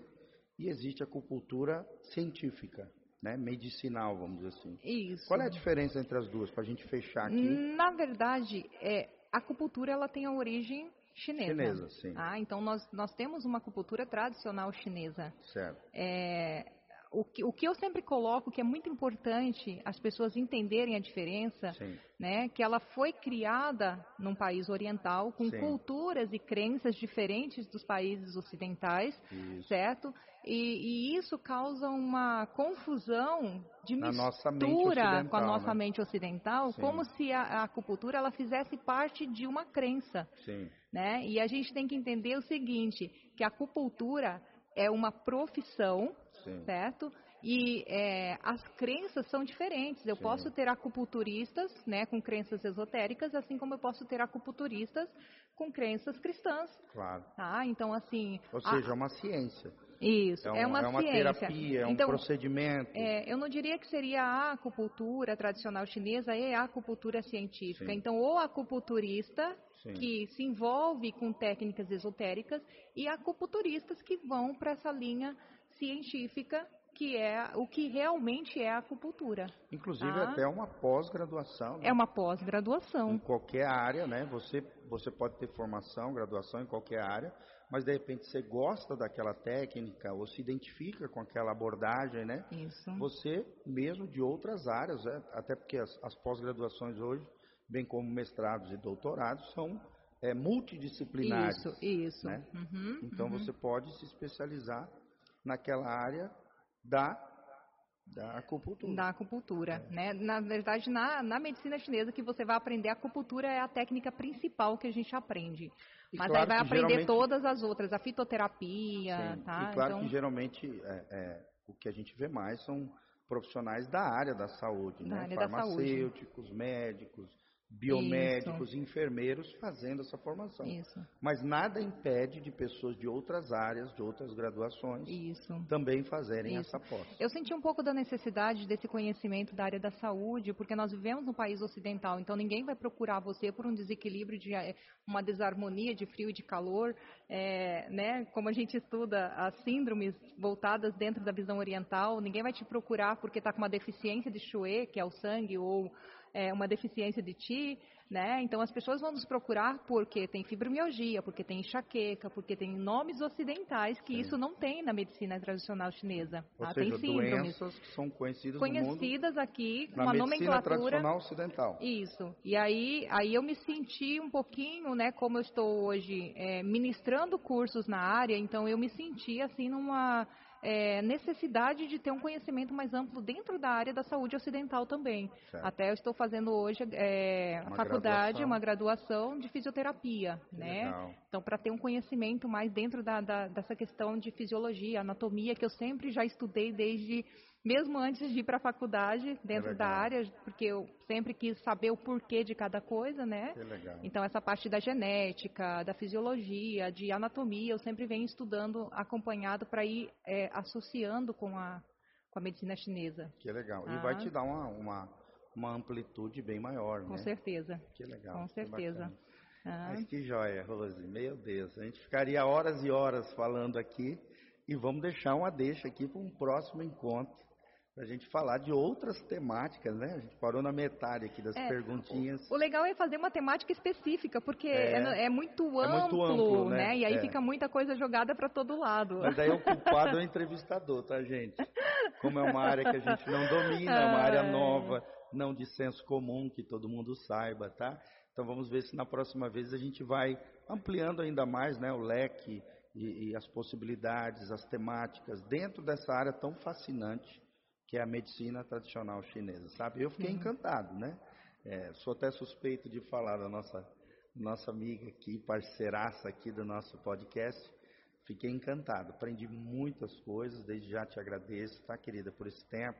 e existe a acupuntura científica, né? Medicinal, vamos dizer assim. Isso. Qual é a diferença entre as duas, para a gente fechar aqui? Na verdade, é, a acupuntura ela tem a origem chinesa. Chinesa, sim. Ah, então nós, nós temos uma acupuntura tradicional chinesa. Certo. É, o, que, o que eu sempre coloco que é muito importante as pessoas entenderem a diferença, sim. né? Que ela foi criada num país oriental com sim. culturas e crenças diferentes dos países ocidentais, Isso. certo? E, e, isso causa uma confusão de Na mistura com a nossa né? mente ocidental, Sim. como se a, a, acupuntura ela fizesse parte de uma crença, né? E a gente tem que entender o seguinte, que a acupuntura é uma profissão, Sim. certo? E é, as crenças são diferentes. Eu Sim. posso ter acupunturistas, né, com crenças esotéricas, assim como eu posso ter acupunturistas com crenças cristãs. Claro. Tá? Então, assim. Ou a- seja, é uma ciência. isso, É, um- é uma, é uma ciência. terapia, é então, um procedimento. é, eu não diria que seria a acupuntura tradicional chinesa e a acupuntura científica. Sim. Então, o acupunturista Sim. que se envolve com técnicas esotéricas e acupunturistas que vão para essa linha científica que é o que realmente é a acupuntura. Inclusive Ah. até uma pós-graduação. né? É uma pós-graduação. Em qualquer área, né? Você, você pode ter formação, graduação em qualquer área, mas de repente você gosta daquela técnica ou se identifica com aquela abordagem, né? Isso. Você mesmo de outras áreas, né? até porque as, as pós-graduações hoje, bem como mestrados e doutorados, são é, multidisciplinares. Isso, isso. né? Uhum, Então uhum. você pode se especializar naquela área da, da acupuntura. da acupuntura, né? Na verdade, na, na medicina chinesa que você vai aprender a acupuntura é a técnica principal que a gente aprende. E Mas claro aí vai aprender geralmente- todas as outras, a fitoterapia, Sim, tá? E claro então, que geralmente é, é, o que a gente vê mais são profissionais da área da saúde, Da né? área da saúde. Farmacêuticos, médicos, biomédicos, enfermeiros fazendo essa formação. isso, Mas nada impede de pessoas de outras áreas, de outras graduações, isso. também fazerem Isso. essa pós. Eu senti um pouco da necessidade desse conhecimento da área da saúde, porque nós vivemos num país ocidental, então ninguém vai procurar você por um desequilíbrio de eh, uma desarmonia de frio e de calor, eh, né? Como a gente estuda as síndromes voltadas dentro da visão oriental, ninguém vai te procurar porque está com uma deficiência de Xue, que é o sangue, ou eh, uma deficiência de Ti, né? Então as pessoas vão nos procurar porque tem fibromialgia, porque tem enxaqueca, porque tem nomes ocidentais que Sim. isso não tem na medicina tradicional chinesa. Ou tá? seja, tem síndromes doenças que são conhecidas no mundo conhecidas aqui com na uma medicina nomenclatura. tradicional ocidental. Isso. E aí, aí eu me senti um pouquinho, né, como eu estou hoje é, ministrando cursos na área, então eu me senti assim numa é, necessidade de ter um conhecimento mais amplo dentro da área da saúde ocidental também. Certo. Até eu estou fazendo hoje é, a faculdade, graduação. uma graduação de fisioterapia, Que né? Legal. Então, para ter um conhecimento mais dentro da, da- dessa questão de fisiologia, anatomia, que eu sempre já estudei desde, mesmo antes de ir para a faculdade, dentro da área, porque eu sempre quis saber o porquê de cada coisa, né? Que legal. Então, essa parte da genética, da fisiologia, de anatomia, eu sempre venho estudando acompanhado para ir é, associando com a, com a medicina chinesa. Que legal. E Ah. vai te dar uma, uma, uma amplitude bem maior, Com né? certeza. Que legal. Com certeza. Ah. Mas que joia, Rose. Meu Deus, a gente ficaria horas e horas falando aqui e vamos deixar uma deixa aqui para um próximo encontro para a gente falar de outras temáticas, né? A gente parou na metade aqui das é, perguntinhas. O, o, legal é fazer uma temática específica, porque é, é, é muito, amplo, é muito amplo, né? né? E aí é. fica muita coisa jogada para todo lado. Mas daí o culpado é o [LAUGHS] entrevistador, tá, gente? Como é uma área que a gente não domina, é uma área nova, não de senso comum, que todo mundo saiba, tá? Então vamos ver se na próxima vez a gente vai ampliando ainda mais né, o leque e, e as possibilidades, as temáticas dentro dessa área tão fascinante que é a medicina tradicional chinesa, sabe? Eu fiquei uhum. encantado, né? É, sou até suspeito de falar da nossa nossa amiga aqui, parceiraça aqui do nosso podcast. Fiquei encantado, aprendi muitas coisas, desde já te agradeço, tá, querida, por esse tempo,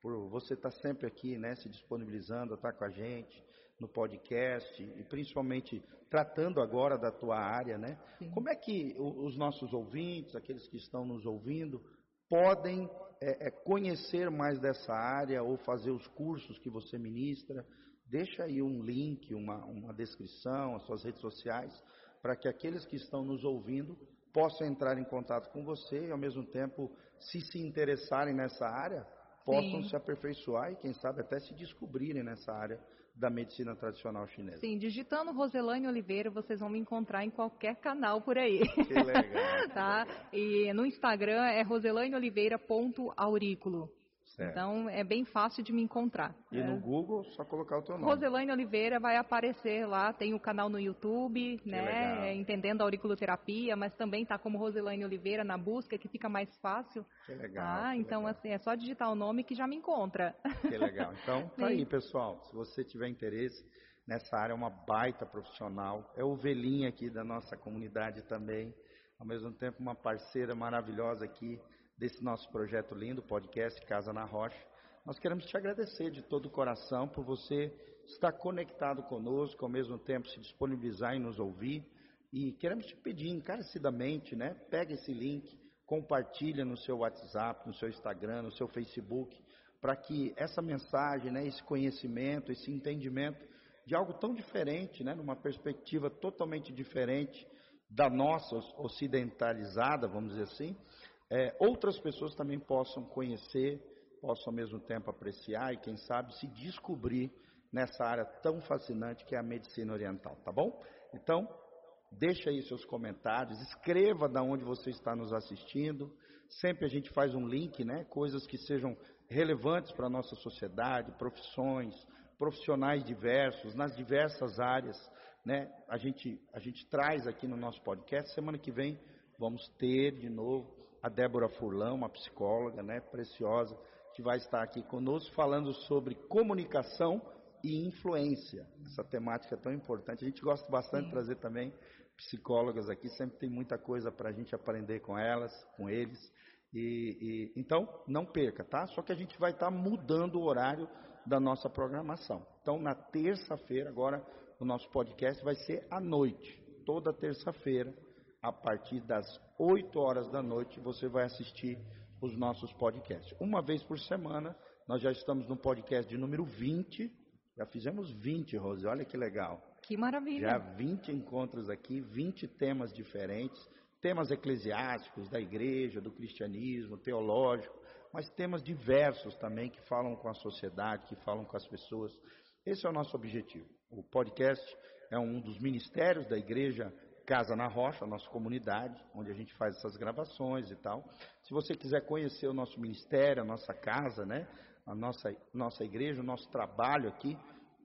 por você estar tá sempre aqui, né, se disponibilizando a estar tá com a gente no podcast e principalmente tratando agora da tua área, né? Sim. Como é que os nossos ouvintes, aqueles que estão nos ouvindo, podem é, é, conhecer mais dessa área ou fazer os cursos que você ministra, deixa aí um link, uma, uma descrição, as suas redes sociais, para que aqueles que estão nos ouvindo possam entrar em contato com você e, ao mesmo tempo, se se interessarem nessa área, possam Sim. se aperfeiçoar e, quem sabe, até se descobrirem nessa área da medicina tradicional chinesa. Sim, digitando Roselane Oliveira, vocês vão me encontrar em qualquer canal por aí. Que legal. [LAUGHS] tá? E no Instagram é roselaneoliveira.aurículo. Certo. Então é bem fácil de me encontrar. E é. no Google, só colocar o teu nome. Roselaine Oliveira vai aparecer lá, tem o canal no YouTube, que né? Legal. Entendendo a auriculoterapia, mas também tá como Roselaine Oliveira na busca, que fica mais fácil. Que legal. Tá? Que então, legal. assim, é só digitar o nome que já me encontra. Que legal. Então, [LAUGHS] tá aí, pessoal. Se você tiver interesse nessa área, é uma baita profissional. É ovelhinha aqui da nossa comunidade também. Ao mesmo tempo, uma parceira maravilhosa aqui desse nosso projeto lindo, podcast Casa na Rocha. Nós queremos te agradecer de todo o coração por você estar conectado conosco, ao mesmo tempo se disponibilizar e nos ouvir. E queremos te pedir encarecidamente, né? Pega esse link, compartilha no seu WhatsApp, no seu Instagram, no seu Facebook, para que essa mensagem, né, esse conhecimento, esse entendimento de algo tão diferente, né, numa perspectiva totalmente diferente da nossa ocidentalizada, vamos dizer assim, é, outras pessoas também possam conhecer, possam ao mesmo tempo apreciar e, quem sabe, se descobrir nessa área tão fascinante que é a medicina oriental, tá bom? Então, deixa aí seus comentários, escreva da onde você está nos assistindo. Sempre a gente faz um link, né? Coisas que sejam relevantes para a nossa sociedade, profissões, profissionais diversos, nas diversas áreas, né? A gente, a gente traz aqui no nosso podcast. Semana que vem vamos ter de novo a Débora Furlão, uma psicóloga, né, preciosa, que vai estar aqui conosco falando sobre comunicação e influência. Essa temática é tão importante. A gente gosta bastante Sim. de trazer também psicólogas aqui, sempre tem muita coisa para a gente aprender com elas, com eles. E, e, então, não perca, tá? Só que a gente vai estar tá mudando o horário da nossa programação. Então, na terça-feira, agora, o nosso podcast vai ser à noite, toda terça-feira, a partir das 8 horas da noite, você vai assistir os nossos podcasts. Uma vez por semana, nós já estamos no podcast de número 20. Já fizemos 20, Rose, olha que legal. Que maravilha. Já 20 encontros aqui, 20 temas diferentes, temas eclesiásticos da igreja, do cristianismo, teológico, mas temas diversos também que falam com a sociedade, que falam com as pessoas. Esse é o nosso objetivo. O podcast é um dos ministérios da igreja Casa na Rocha, nossa comunidade, onde a gente faz essas gravações e tal. Se você quiser conhecer o nosso ministério, a nossa casa, né, a nossa, nossa igreja, o nosso trabalho aqui,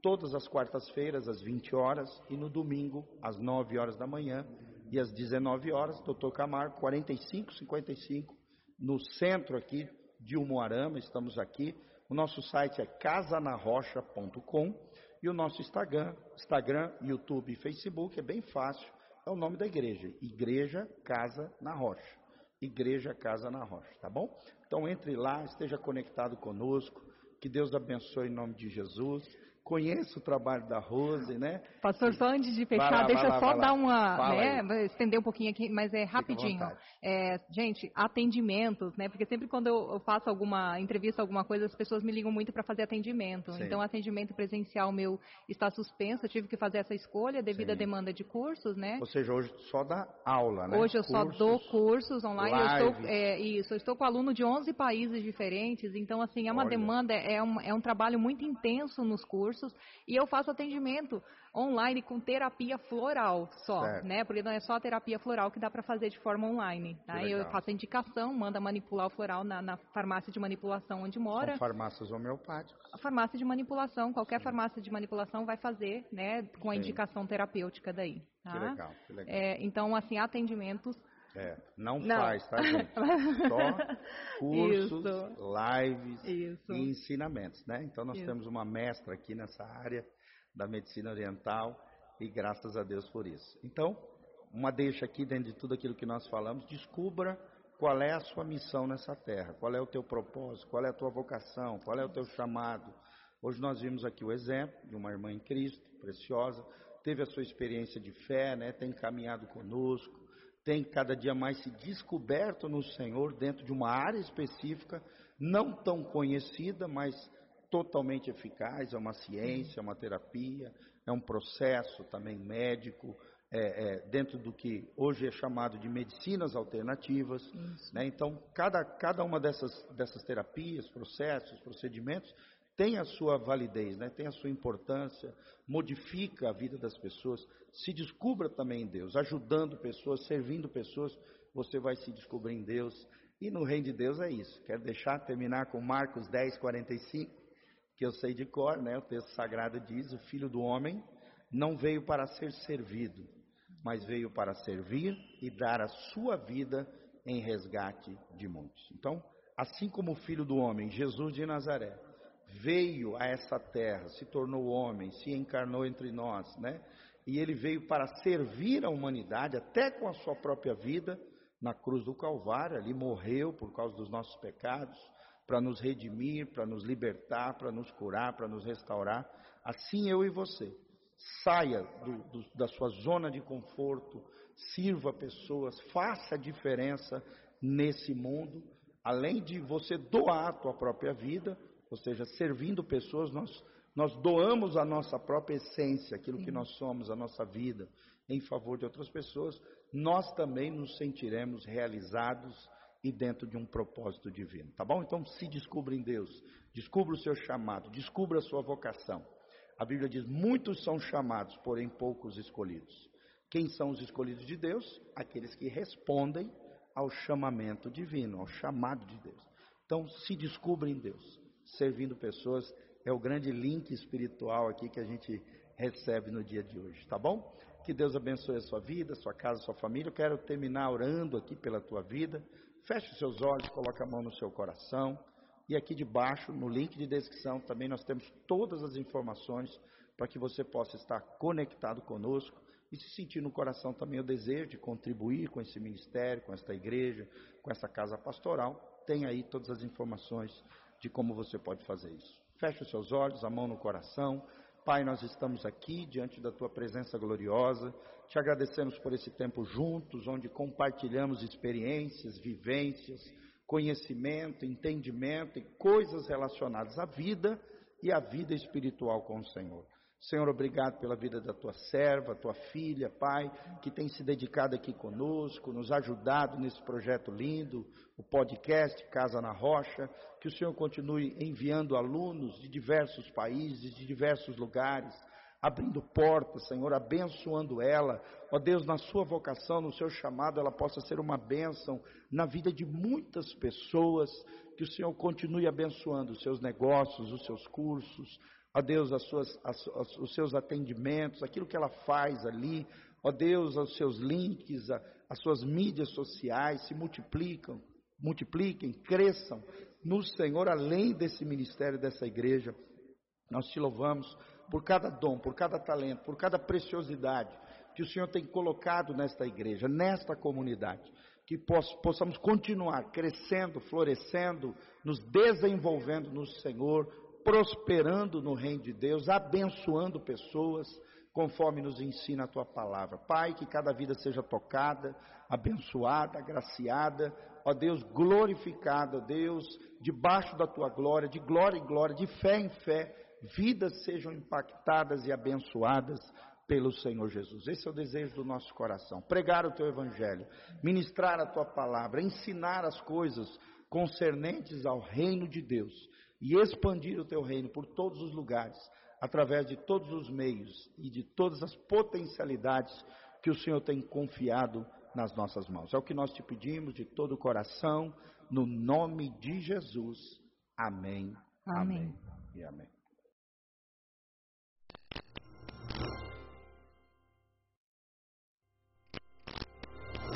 todas as quartas-feiras, às 20 horas, e no domingo, às 9 horas da manhã, e às 19 horas, Doutor Camargo, 4555, no centro aqui de Umuarama, estamos aqui. O nosso site é casanarrocha.com e o nosso Instagram, Instagram, YouTube e Facebook é bem fácil é o nome da igreja. Igreja Casa na Rocha. Igreja Casa na Rocha, tá bom? Então entre lá, esteja conectado conosco. Que Deus abençoe em nome de Jesus. Conheço o trabalho da Rose, né? Pastor, só antes de fechar, lá, deixa lá, só dar uma, né, estender um pouquinho aqui, mas é rapidinho. É, gente, atendimentos, né? Porque sempre quando eu faço alguma entrevista, alguma coisa, as pessoas me ligam muito para fazer atendimento. Sim. Então, atendimento presencial meu está suspenso, eu tive que fazer essa escolha devido Sim. à demanda de cursos, né? Ou seja, hoje só dá aula, né? Hoje eu cursos, só dou cursos online. Eu estou, é, isso, eu estou com aluno de 11 países diferentes, então, assim, é uma Olha. demanda, é um, é um trabalho muito intenso nos cursos cursos e eu faço atendimento online com terapia floral só, certo. né? Porque não é só a terapia floral que dá para fazer de forma online. Tá? Eu faço a indicação, manda manipular o floral na, na, farmácia de manipulação onde mora. São farmácias homeopáticas. A farmácia de manipulação, qualquer Sim. farmácia de manipulação vai fazer, né? Com a Sim. indicação terapêutica daí. Tá? Que legal, que legal. É, então, assim, atendimentos é, não, não, faz, tá, gente? [LAUGHS] Só cursos, lives Isso. e ensinamentos, né? Então nós Isso. temos uma mestra aqui nessa área da medicina oriental e graças a Deus por isso. Então, uma deixa aqui dentro de tudo aquilo que nós falamos, descubra qual é a sua missão nessa terra, qual é o teu propósito, qual é a tua vocação, qual é o teu chamado. Hoje nós vimos aqui o exemplo de uma irmã em Cristo, preciosa, teve a sua experiência de fé, né? Tem caminhado conosco, tem cada dia mais se descoberto no Senhor dentro de uma área específica, não tão conhecida, mas totalmente eficaz. É uma ciência, é uma terapia, é um processo também médico, é, é, dentro do que hoje é chamado de medicinas alternativas. Né? Então, cada, cada uma dessas, dessas terapias, processos, procedimentos, tem a sua validez, né? tem a sua importância, modifica a vida das pessoas. Se descubra também em Deus, ajudando pessoas, servindo pessoas, você vai se descobrir em Deus. E no reino de Deus é isso. Quero deixar terminar com Marcos 10, 45, que eu sei de cor, né? o texto sagrado diz: O filho do homem não veio para ser servido, mas veio para servir e dar a sua vida em resgate de muitos. Então, assim como o filho do homem, Jesus de Nazaré, veio a essa terra, se tornou homem, se encarnou entre nós, né? E ele veio para servir a humanidade, até com a sua própria vida, na cruz do Calvário, ali morreu por causa dos nossos pecados, para nos redimir, para nos libertar, para nos curar, para nos restaurar. Assim eu e você. Saia do, do, da sua zona de conforto, sirva pessoas, faça a diferença nesse mundo. Além de você doar a tua própria vida, ou seja, servindo pessoas, nós, nós doamos a nossa própria essência, aquilo que nós somos, a nossa vida, em favor de outras pessoas, nós também nos sentiremos realizados e dentro de um propósito divino, tá bom? Então se descubra em Deus, descubra o seu chamado, descubra a sua vocação. A Bíblia diz: muitos são chamados, porém poucos escolhidos. Quem são os escolhidos de Deus? Aqueles que respondem ao chamamento divino, ao chamado de Deus. Então se descubra em Deus servindo pessoas, é o grande link espiritual aqui que a gente recebe no dia de hoje, tá bom? Que Deus abençoe a sua vida, sua casa, sua família. Eu quero terminar orando aqui pela tua vida. Feche os seus olhos, coloque a mão no seu coração. E aqui debaixo, no link de descrição, também nós temos todas as informações para que você possa estar conectado conosco e se sentir no coração também o desejo de contribuir com esse ministério, com esta igreja, com essa casa pastoral. Tem aí todas as informações de como você pode fazer isso. Feche os seus olhos, a mão no coração. Pai, nós estamos aqui diante da tua presença gloriosa. Te agradecemos por esse tempo juntos, onde compartilhamos experiências, vivências, conhecimento, entendimento e coisas relacionadas à vida e à vida espiritual com o Senhor. Senhor, obrigado pela vida da tua serva, tua filha, Pai, que tem se dedicado aqui conosco, nos ajudado nesse projeto lindo, o podcast Casa na Rocha. Que o Senhor continue enviando alunos de diversos países, de diversos lugares, abrindo portas, Senhor, abençoando ela. Ó Deus, na sua vocação, no seu chamado, ela possa ser uma bênção na vida de muitas pessoas. Que o Senhor continue abençoando os seus negócios, os seus cursos, ó Deus, as suas, as, os seus atendimentos, aquilo que ela faz ali, ó Deus, os seus links, as suas mídias sociais se multiplicam, multipliquem, cresçam no Senhor, além desse ministério, dessa igreja. Nós te louvamos por cada dom, por cada talento, por cada preciosidade que o Senhor tem colocado nesta igreja, nesta comunidade. Que possamos continuar crescendo, florescendo, nos desenvolvendo no Senhor, prosperando no reino de Deus, abençoando pessoas, conforme nos ensina a tua palavra. Pai, que cada vida seja tocada, abençoada, agraciada, ó Deus, glorificada, Deus, debaixo da tua glória, de glória em glória, de fé em fé, vidas sejam impactadas e abençoadas pelo Senhor Jesus. Esse é o desejo do nosso coração. Pregar o teu evangelho, ministrar a tua palavra, ensinar as coisas concernentes ao reino de Deus e expandir o teu reino por todos os lugares, através de todos os meios e de todas as potencialidades que o Senhor tem confiado nas nossas mãos. É o que nós te pedimos de todo o coração, no nome de Jesus. Amém. Amém. amém. E amém.